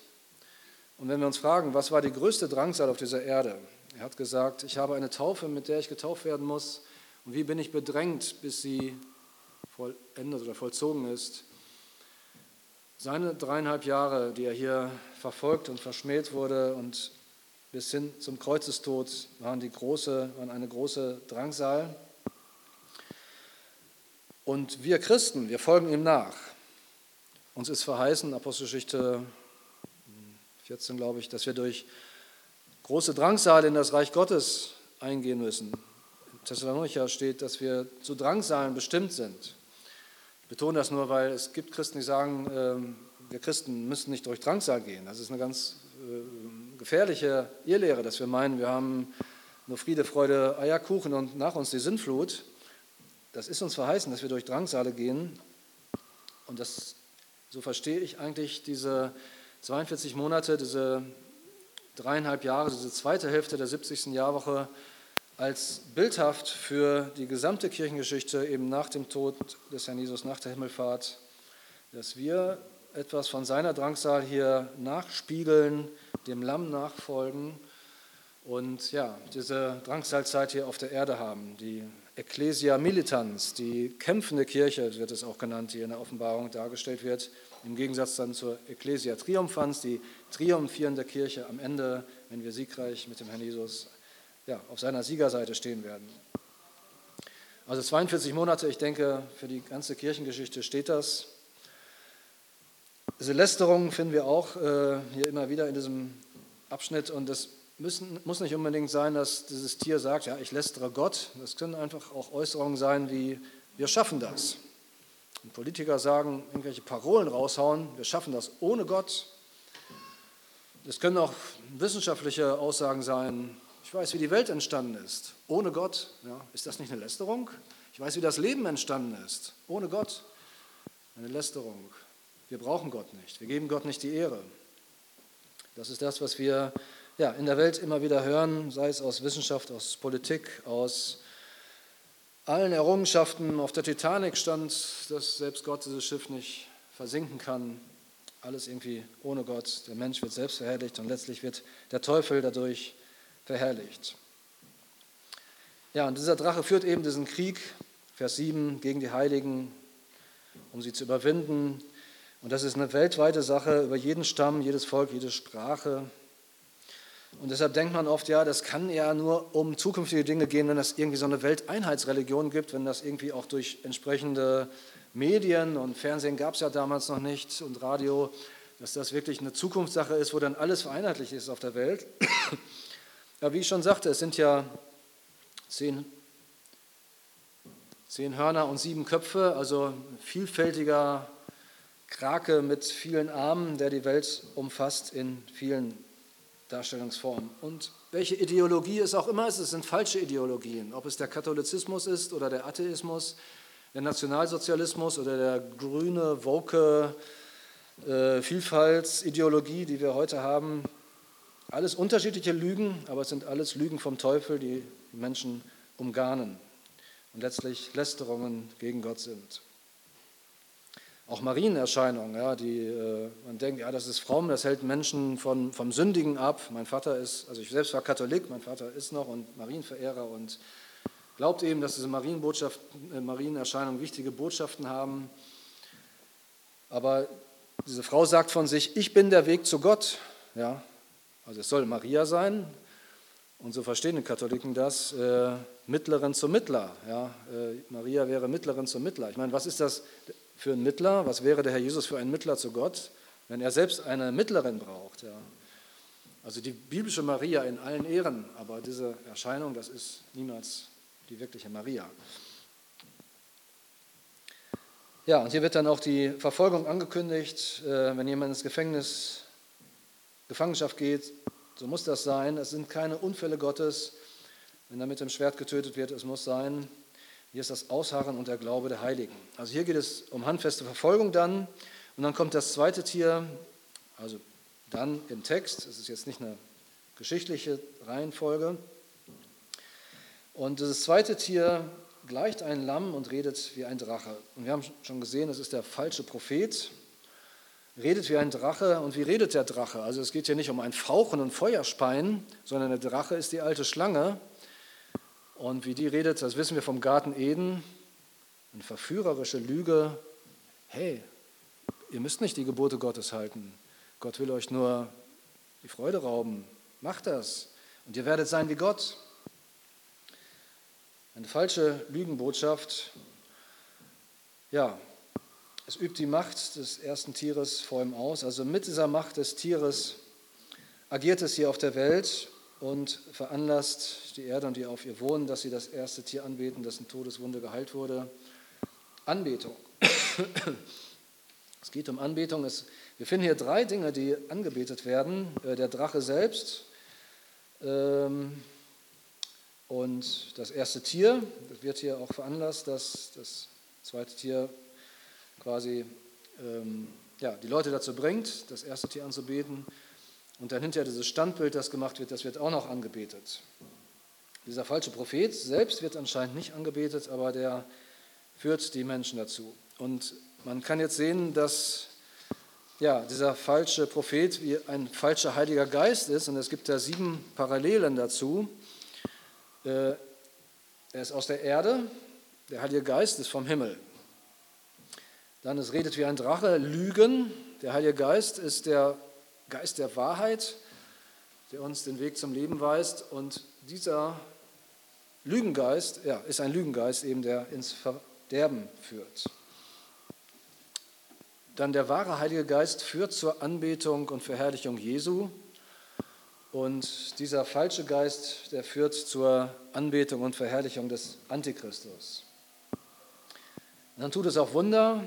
Und wenn wir uns fragen, was war die größte Drangsal auf dieser Erde? Er hat gesagt, ich habe eine Taufe, mit der ich getauft werden muss. Und wie bin ich bedrängt, bis sie vollendet oder vollzogen ist? Seine dreieinhalb Jahre, die er hier verfolgt und verschmäht wurde und bis hin zum Kreuzestod, waren, die große, waren eine große Drangsal. Und wir Christen, wir folgen ihm nach. Uns ist verheißen, Apostelgeschichte 14, glaube ich, dass wir durch große Drangsal in das Reich Gottes eingehen müssen. In Thessalonicher steht, dass wir zu Drangsalen bestimmt sind. Betone das nur, weil es gibt Christen, die sagen, ähm, wir Christen müssen nicht durch Drangsal gehen. Das ist eine ganz äh, gefährliche Irrlehre, dass wir meinen, wir haben nur Friede, Freude, Eierkuchen und nach uns die Sinnflut. Das ist uns verheißen, dass wir durch Drangsale gehen. Und das, so verstehe ich eigentlich diese 42 Monate, diese dreieinhalb Jahre, diese zweite Hälfte der 70. Jahrwoche als bildhaft für die gesamte Kirchengeschichte eben nach dem Tod des Herrn Jesus, nach der Himmelfahrt, dass wir etwas von seiner Drangsal hier nachspiegeln, dem Lamm nachfolgen und ja, diese Drangsalzeit hier auf der Erde haben, die Ecclesia Militans, die kämpfende Kirche wird es auch genannt, die in der Offenbarung dargestellt wird, im Gegensatz dann zur Ecclesia Triumphans, die triumphierende Kirche am Ende, wenn wir siegreich mit dem Herrn Jesus ja, auf seiner Siegerseite stehen werden. Also 42 Monate, ich denke, für die ganze Kirchengeschichte steht das. Diese Lästerung finden wir auch äh, hier immer wieder in diesem Abschnitt und das müssen, muss nicht unbedingt sein, dass dieses Tier sagt, ja, ich lästere Gott. Das können einfach auch Äußerungen sein wie, wir schaffen das. Und Politiker sagen, irgendwelche Parolen raushauen, wir schaffen das ohne Gott. Es können auch wissenschaftliche Aussagen sein, ich weiß, wie die Welt entstanden ist, ohne Gott. Ja, ist das nicht eine Lästerung? Ich weiß, wie das Leben entstanden ist, ohne Gott. Eine Lästerung. Wir brauchen Gott nicht. Wir geben Gott nicht die Ehre. Das ist das, was wir ja, in der Welt immer wieder hören, sei es aus Wissenschaft, aus Politik, aus allen Errungenschaften. Auf der Titanic stand, dass selbst Gott dieses Schiff nicht versinken kann. Alles irgendwie ohne Gott. Der Mensch wird selbst verherrlicht und letztlich wird der Teufel dadurch verherrlicht. Ja, und dieser Drache führt eben diesen Krieg, Vers 7, gegen die Heiligen, um sie zu überwinden. Und das ist eine weltweite Sache über jeden Stamm, jedes Volk, jede Sprache. Und deshalb denkt man oft, ja, das kann ja nur um zukünftige Dinge gehen, wenn es irgendwie so eine Welteinheitsreligion gibt, wenn das irgendwie auch durch entsprechende Medien und Fernsehen gab es ja damals noch nicht und Radio, dass das wirklich eine Zukunftssache ist, wo dann alles vereinheitlicht ist auf der Welt. Ja, wie ich schon sagte, es sind ja zehn, zehn Hörner und sieben Köpfe, also vielfältiger Krake mit vielen Armen, der die Welt umfasst in vielen Darstellungsformen. Und welche Ideologie es auch immer ist, es sind falsche Ideologien. Ob es der Katholizismus ist oder der Atheismus, der Nationalsozialismus oder der grüne, woke äh, Vielfaltsideologie, die wir heute haben. Alles unterschiedliche Lügen, aber es sind alles Lügen vom Teufel, die Menschen umgarnen und letztlich Lästerungen gegen Gott sind. Auch Marienerscheinungen, ja, die äh, man denkt, ja, das ist fromm, das hält Menschen von, vom Sündigen ab. Mein Vater ist, also ich selbst war Katholik, mein Vater ist noch und Marienverehrer und glaubt eben, dass diese Marienbotschaft, äh, Marienerscheinungen wichtige Botschaften haben. Aber diese Frau sagt von sich, ich bin der Weg zu Gott. Ja, also es soll Maria sein. Und so verstehen die Katholiken das, äh, Mittlerin zum Mittler. Ja, äh, Maria wäre Mittlerin zum Mittler. Ich meine, was ist das? für einen Mittler? Was wäre der Herr Jesus für einen Mittler zu Gott, wenn er selbst eine Mittlerin braucht? Ja. Also die biblische Maria in allen Ehren, aber diese Erscheinung, das ist niemals die wirkliche Maria. Ja, und hier wird dann auch die Verfolgung angekündigt, äh, wenn jemand ins Gefängnis, Gefangenschaft geht, so muss das sein. Es sind keine Unfälle Gottes, wenn er mit dem Schwert getötet wird. Es muss sein, hier ist das Ausharren und der Glaube der Heiligen. Also hier geht es um handfeste Verfolgung dann. Und dann kommt das zweite Tier, also dann im Text. Es ist jetzt nicht eine geschichtliche Reihenfolge. Und das zweite Tier gleicht ein Lamm und redet wie ein Drache. Und wir haben schon gesehen, es ist der falsche Prophet. Redet wie ein Drache. Und wie redet der Drache? Also es geht hier nicht um ein Fauchen und Feuerspeien, sondern der Drache ist die alte Schlange. Und wie die redet, das wissen wir vom Garten Eden, eine verführerische Lüge. Hey, ihr müsst nicht die Gebote Gottes halten. Gott will euch nur die Freude rauben. Macht das. Und ihr werdet sein wie Gott. Eine falsche Lügenbotschaft. Ja, es übt die Macht des ersten Tieres vor ihm aus. Also mit dieser Macht des Tieres agiert es hier auf der Welt und veranlasst die Erde und die auf ihr wohnen, dass sie das erste Tier anbeten, dessen Todeswunde geheilt wurde. Anbetung. Es geht um Anbetung. Es, wir finden hier drei Dinge, die angebetet werden. Äh, der Drache selbst ähm, und das erste Tier. Das wird hier auch veranlasst, dass das zweite Tier quasi ähm, ja, die Leute dazu bringt, das erste Tier anzubeten. Und dann hinterher dieses Standbild, das gemacht wird, das wird auch noch angebetet. Dieser falsche Prophet selbst wird anscheinend nicht angebetet, aber der führt die Menschen dazu. Und man kann jetzt sehen, dass ja, dieser falsche Prophet wie ein falscher Heiliger Geist ist. Und es gibt da sieben Parallelen dazu. Äh, er ist aus der Erde, der Heilige Geist ist vom Himmel. Dann es redet wie ein Drache, Lügen. Der Heilige Geist ist der Geist der Wahrheit, der uns den Weg zum Leben weist. Und dieser Lügengeist ja, ist ein Lügengeist, eben, der ins Verderben führt. Dann der wahre Heilige Geist führt zur Anbetung und Verherrlichung Jesu. Und dieser falsche Geist, der führt zur Anbetung und Verherrlichung des Antichristus. Und dann tut es auch Wunder.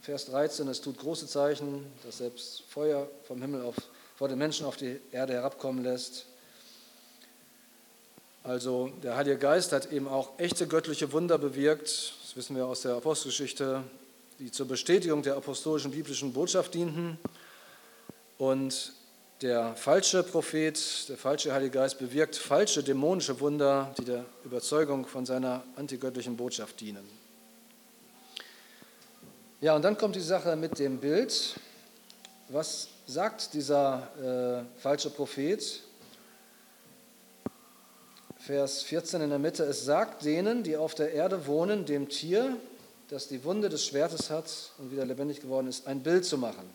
Vers 13, es tut große Zeichen, dass selbst Feuer vom Himmel auf, vor den Menschen auf die Erde herabkommen lässt. Also der Heilige Geist hat eben auch echte göttliche Wunder bewirkt, das wissen wir aus der Apostelgeschichte, die zur Bestätigung der apostolischen biblischen Botschaft dienten. Und der falsche Prophet, der falsche Heilige Geist bewirkt falsche dämonische Wunder, die der Überzeugung von seiner antigöttlichen Botschaft dienen. Ja, und dann kommt die Sache mit dem Bild. Was sagt dieser äh, falsche Prophet? Vers 14 in der Mitte, es sagt denen, die auf der Erde wohnen, dem Tier, das die Wunde des Schwertes hat und wieder lebendig geworden ist, ein Bild zu machen,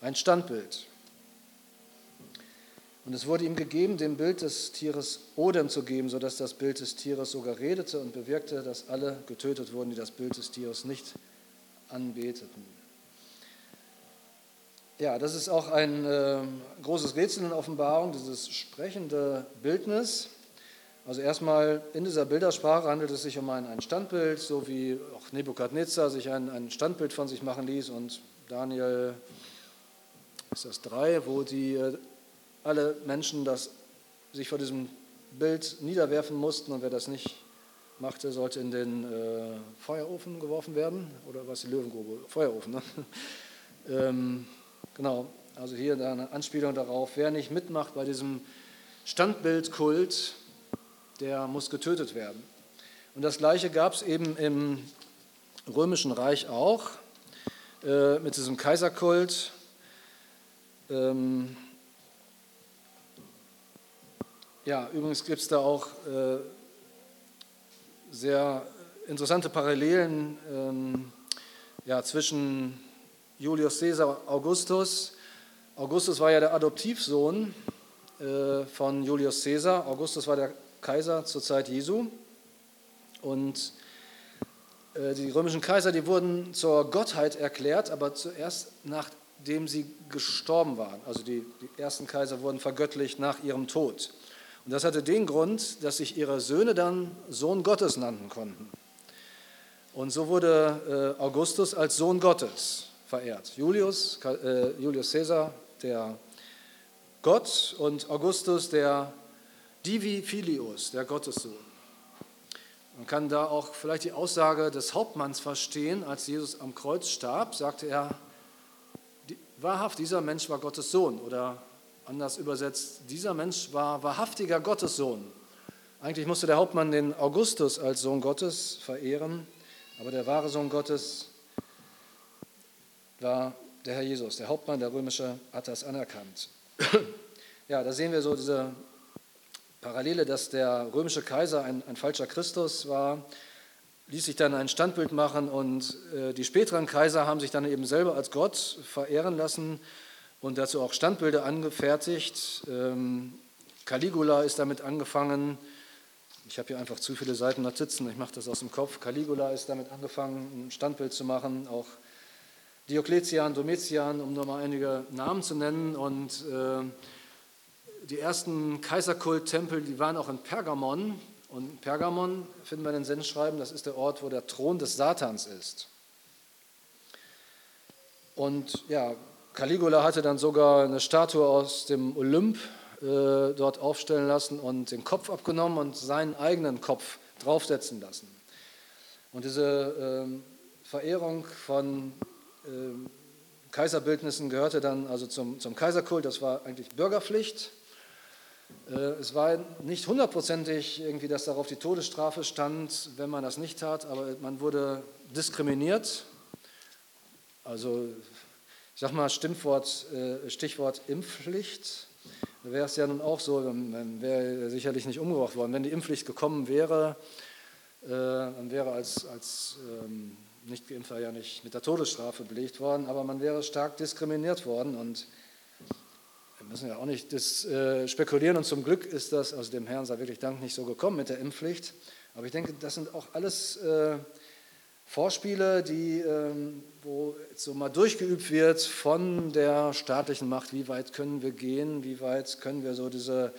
ein Standbild. Und es wurde ihm gegeben, dem Bild des Tieres Odem zu geben, sodass das Bild des Tieres sogar redete und bewirkte, dass alle getötet wurden, die das Bild des Tieres nicht anbeteten. Ja, das ist auch ein äh, großes Rätsel in Offenbarung, dieses sprechende Bildnis. Also erstmal in dieser Bildersprache handelt es sich um ein, ein Standbild, so wie auch Nebukadnezar sich ein, ein Standbild von sich machen ließ und Daniel ist das drei, wo die äh, alle Menschen das, sich vor diesem Bild niederwerfen mussten und wer das nicht machte, sollte in den äh, Feuerofen geworfen werden oder was die Löwengrube? Feuerofen. Ne? *laughs* ähm, genau, also hier eine Anspielung darauf, wer nicht mitmacht bei diesem Standbildkult, der muss getötet werden. Und das gleiche gab es eben im Römischen Reich auch äh, mit diesem Kaiserkult. Ähm, ja, übrigens gibt es da auch äh, sehr interessante Parallelen ähm, ja, zwischen Julius Caesar Augustus. Augustus war ja der Adoptivsohn äh, von Julius Caesar. Augustus war der Kaiser zur Zeit Jesu. Und äh, die römischen Kaiser, die wurden zur Gottheit erklärt, aber zuerst nachdem sie gestorben waren. Also die, die ersten Kaiser wurden vergöttlicht nach ihrem Tod. Und das hatte den Grund, dass sich ihre Söhne dann Sohn Gottes nannten konnten. Und so wurde äh, Augustus als Sohn Gottes verehrt. Julius, äh, Julius Caesar, der Gott, und Augustus, der Divi Filius, der Gottessohn. Man kann da auch vielleicht die Aussage des Hauptmanns verstehen. Als Jesus am Kreuz starb, sagte er, wahrhaft, dieser Mensch war Gottes Sohn. Oder Anders übersetzt, dieser Mensch war wahrhaftiger Gottessohn. Eigentlich musste der Hauptmann den Augustus als Sohn Gottes verehren, aber der wahre Sohn Gottes war der Herr Jesus. Der Hauptmann, der römische, hat das anerkannt. *clears throat* Ja, da sehen wir so diese Parallele, dass der römische Kaiser ein, ein falscher Christus war, ließ sich dann ein Standbild machen und äh, die späteren Kaiser haben sich dann eben selber als Gott verehren lassen und dazu auch Standbilder angefertigt. Ähm, Caligula ist damit angefangen. Ich habe hier einfach zu viele Seiten Notizen, ich mache das aus dem Kopf. Caligula ist damit angefangen, ein Standbild zu machen. Auch Diokletian, Domitian, um nur mal einige Namen zu nennen. Und äh, die ersten Kaiserkult-Tempel, die waren auch in Pergamon. Und Pergamon finden wir in den Sendschreiben, das ist der Ort, wo der Thron des Satans ist. Und ja, Caligula hatte dann sogar eine Statue aus dem Olymp äh, dort aufstellen lassen und den Kopf abgenommen und seinen eigenen Kopf draufsetzen lassen. Und diese äh, Verehrung von äh, Kaiserbildnissen gehörte dann also zum, zum Kaiserkult, das war eigentlich Bürgerpflicht. Äh, es war nicht hundertprozentig irgendwie, dass darauf die Todesstrafe stand, wenn man das nicht tat, aber man wurde diskriminiert. Also sage mal Stimmwort, äh, Stichwort Impfpflicht. Wäre es ja nun auch so, dann wäre sicherlich nicht umgebracht worden. Wenn die Impfpflicht gekommen wäre, äh, dann wäre als, als ähm, Nicht-Geimpfter ja nicht mit der Todesstrafe belegt worden, aber man wäre stark diskriminiert worden und wir müssen ja auch nicht das, äh, spekulieren und zum Glück ist das, also dem Herrn sei wirklich Dank, nicht so gekommen mit der Impfpflicht. Aber ich denke, das sind auch alles Vorspiele, die, ähm, wo so mal durchgeübt wird von der staatlichen Macht, wie weit können wir gehen, wie weit können wir so diese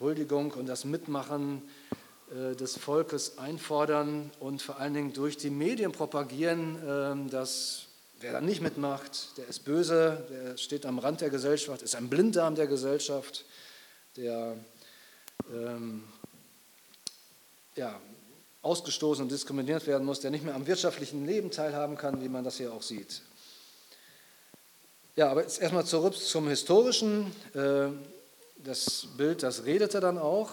Huldigung und das Mitmachen äh, des Volkes einfordern und vor allen Dingen durch die Medien propagieren, ähm, dass wer da nicht mitmacht, der ist böse, der steht am Rand der Gesellschaft, ist ein Blinddarm der Gesellschaft, der ähm, ja, ausgestoßen und diskriminiert werden muss, der nicht mehr am wirtschaftlichen Leben teilhaben kann, wie man das hier auch sieht. Ja, aber jetzt erstmal zurück zum Historischen. Äh, das Bild, das redete dann auch.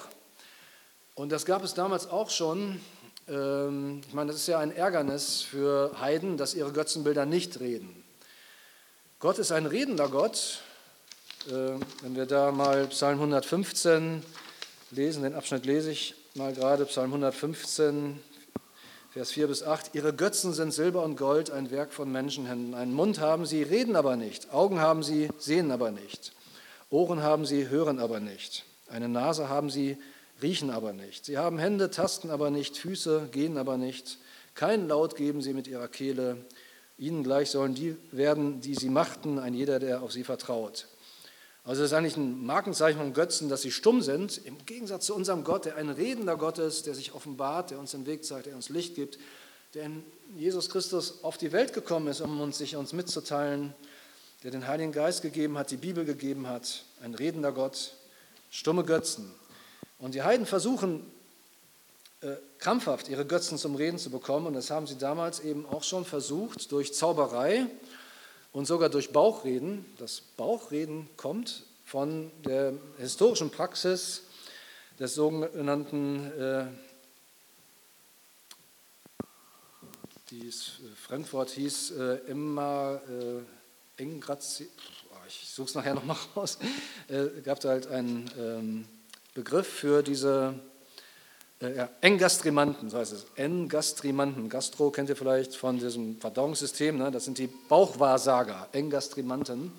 Und das gab es damals auch schon. Ähm, ich meine, das ist ja ein Ärgernis für Heiden, dass ihre Götzenbilder nicht reden. Gott ist ein redender Gott. Äh, wenn wir da mal Psalm 115 lesen, den Abschnitt lese ich mal gerade Psalm 115, Vers 4 bis 8. Ihre Götzen sind Silber und Gold, ein Werk von Menschenhänden. Einen Mund haben sie, reden aber nicht. Augen haben sie, sehen aber nicht. Ohren haben sie, hören aber nicht. Eine Nase haben sie, riechen aber nicht. Sie haben Hände, tasten aber nicht, Füße, gehen aber nicht. Keinen Laut geben sie mit ihrer Kehle. Ihnen gleich sollen die werden, die sie machten, ein jeder, der auf sie vertraut. Also das ist eigentlich ein Markenzeichen von Götzen, dass sie stumm sind, im Gegensatz zu unserem Gott, der ein redender Gott ist, der sich offenbart, der uns den Weg zeigt, der uns Licht gibt, der in Jesus Christus auf die Welt gekommen ist, um uns, sich uns mitzuteilen, der den Heiligen Geist gegeben hat, die Bibel gegeben hat, ein redender Gott, stumme Götzen. Und die Heiden versuchen äh, krampfhaft ihre Götzen zum Reden zu bekommen. Und das haben sie damals eben auch schon versucht durch Zauberei, und sogar durch Bauchreden. Das Bauchreden kommt von der historischen Praxis des sogenannten, äh, dieses Fremdwort hieß äh, immer äh, Engrazzi, ich suche es nachher nochmal raus, äh, gab da halt einen ähm, Begriff für diese äh, Engastrimanten, so heißt es. Engastrimanten. Gastro kennt ihr vielleicht von diesem Verdauungssystem, ne? das sind die Bauchwahrsager. Engastrimanten.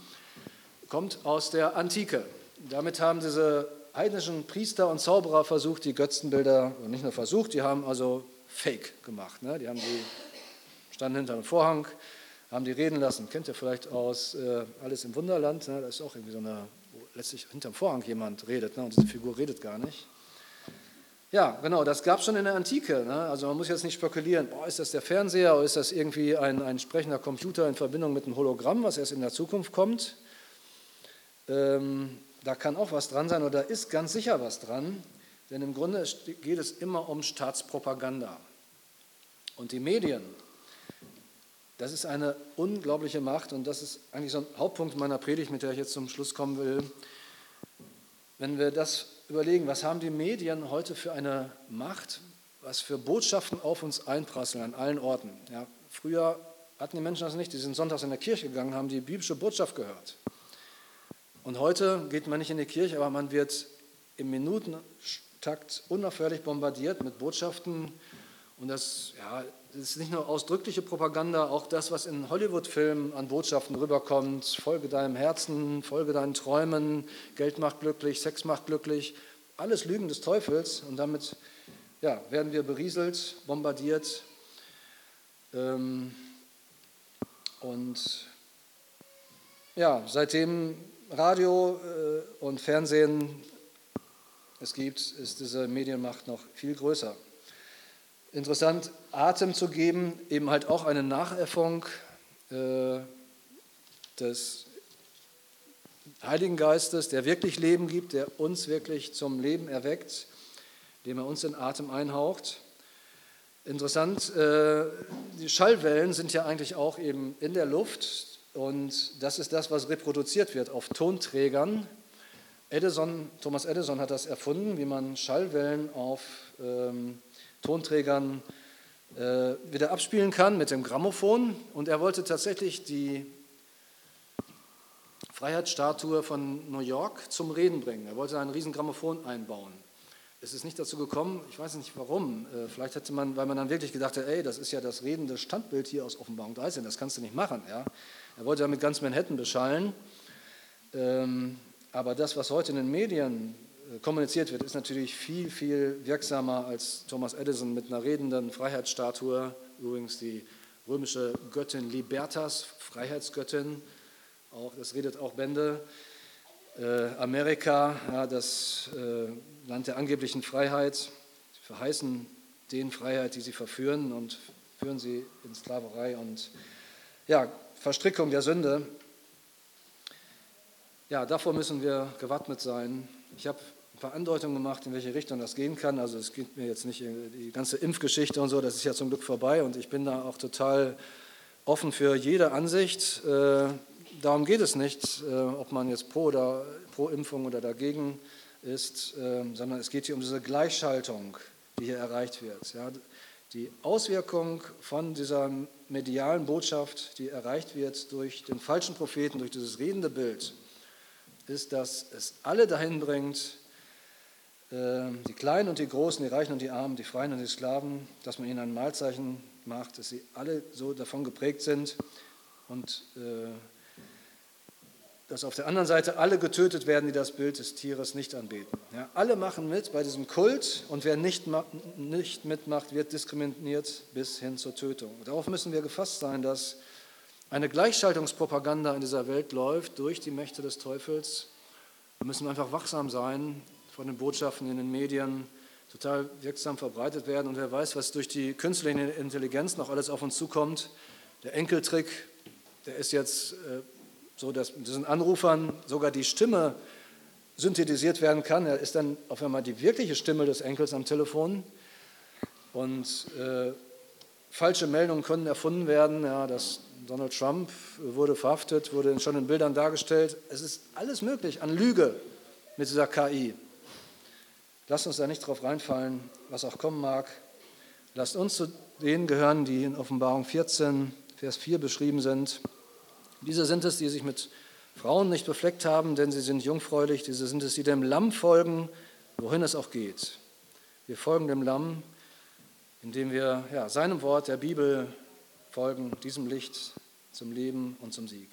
Kommt aus der Antike. Damit haben diese heidnischen Priester und Zauberer versucht, die Götzenbilder, nicht nur versucht, die haben also Fake gemacht. Ne? Die haben die, standen hinter einem Vorhang, haben die reden lassen. Kennt ihr vielleicht aus äh, Alles im Wunderland? Ne? Da ist auch irgendwie so eine, wo letztlich hinterm Vorhang jemand redet ne? und diese Figur redet gar nicht. Ja, genau, das gab es schon in der Antike. Ne? Also man muss jetzt nicht spekulieren, boah, ist das der Fernseher oder ist das irgendwie ein, ein sprechender Computer in Verbindung mit einem Hologramm, was erst in der Zukunft kommt. Ähm, da kann auch was dran sein oder da ist ganz sicher was dran, denn im Grunde geht es immer um Staatspropaganda. Und die Medien, das ist eine unglaubliche Macht und das ist eigentlich so ein Hauptpunkt meiner Predigt, mit der ich jetzt zum Schluss kommen will. Wenn wir das überlegen, was haben die Medien heute für eine Macht, was für Botschaften auf uns einprasseln an allen Orten. Ja, früher hatten die Menschen das nicht, die sind sonntags in der Kirche gegangen, haben die biblische Botschaft gehört. Und heute geht man nicht in die Kirche, aber man wird im Minutentakt unaufhörlich bombardiert mit Botschaften. Und das, ja, das ist nicht nur ausdrückliche Propaganda, auch das, was in Hollywood-Filmen an Botschaften rüberkommt. Folge deinem Herzen, folge deinen Träumen, Geld macht glücklich, Sex macht glücklich. Alles Lügen des Teufels. Und damit ja, werden wir berieselt, bombardiert. Ähm, und ja, seitdem Radio äh, und Fernsehen es gibt, ist diese Medienmacht noch viel größer interessant, Atem zu geben, eben halt auch eine Nachäffung äh, des Heiligen Geistes, der wirklich Leben gibt, der uns wirklich zum Leben erweckt, dem er uns in Atem einhaucht. Interessant, äh, die Schallwellen sind ja eigentlich auch eben in der Luft und das ist das, was reproduziert wird auf Tonträgern. Edison, Thomas Edison hat das erfunden, wie man Schallwellen auf ähm, Tonträgern äh, wieder abspielen kann mit dem Grammophon. Und er wollte tatsächlich die Freiheitsstatue von New York zum Reden bringen. Er wollte einen riesen Grammophon einbauen. Es ist nicht dazu gekommen, ich weiß nicht warum. Äh, vielleicht hätte man, weil man dann wirklich gedacht hat, ey, das ist ja das redende Standbild hier aus Offenbarung 13, das kannst du nicht machen. Ja? Er wollte damit ganz Manhattan beschallen. Ähm, aber das, was heute in den Medien kommuniziert wird, ist natürlich viel, viel wirksamer als Thomas Edison mit einer redenden Freiheitsstatue, übrigens die römische Göttin Libertas, Freiheitsgöttin, auch, das redet auch Bände. Äh, Amerika, ja, das äh, Land der angeblichen Freiheit, sie verheißen den Freiheit, die sie verführen und führen sie in Sklaverei und ja, Verstrickung der Sünde. Ja, davor müssen wir gewappnet sein. Ich habe paar Andeutungen gemacht, in welche Richtung das gehen kann. Also es geht mir jetzt nicht die ganze Impfgeschichte und so, das ist ja zum Glück vorbei und ich bin da auch total offen für jede Ansicht. Äh, darum geht es nicht, äh, ob man jetzt pro, oder, pro Impfung oder dagegen ist, äh, sondern es geht hier um diese Gleichschaltung, die hier erreicht wird. Die Auswirkung von dieser medialen Botschaft, die erreicht wird durch den falschen Propheten, durch dieses redende Bild, ist, dass es alle dahin bringt, ähm, die Kleinen und die Großen, die Reichen und die Armen, die Freien und die Sklaven, dass man ihnen ein Mahlzeichen macht, dass sie alle so davon geprägt sind und äh, dass auf der anderen Seite alle getötet werden, die das Bild des Tieres nicht anbeten. Ja, alle machen mit bei diesem Kult und wer nicht, nicht mitmacht, wird diskriminiert bis hin zur Tötung. Darauf müssen wir gefasst sein, dass eine Gleichschaltungspropaganda in dieser Welt läuft durch die Mächte des Teufels. Wir müssen einfach wachsam sein vor den Botschaften in den Medien, total wirksam verbreitet werden. Und wer weiß, was durch die künstliche Intelligenz noch alles auf uns zukommt. Der Enkeltrick, der ist jetzt äh, so, dass diesen Anrufern sogar die Stimme synthetisiert werden kann. Er ist dann auf einmal die wirkliche Stimme des Enkels am Telefon. Und äh, falsche Meldungen können erfunden werden. Ja, dass Donald Trump wurde verhaftet, wurde schon in Bildern dargestellt. Es ist alles möglich an Lüge mit dieser KI. Lasst uns da nicht drauf reinfallen, was auch kommen mag. Lasst uns zu denen gehören, die in Offenbarung 14, Vers 4 beschrieben sind. Diese sind es, die sich mit Frauen nicht befleckt haben, denn sie sind jungfräulich. Diese sind es, die dem Lamm folgen, wohin es auch geht. Wir folgen dem Lamm, indem wir ja, seinem Wort, der Bibel, folgen, diesem Licht zum Leben und zum Sieg.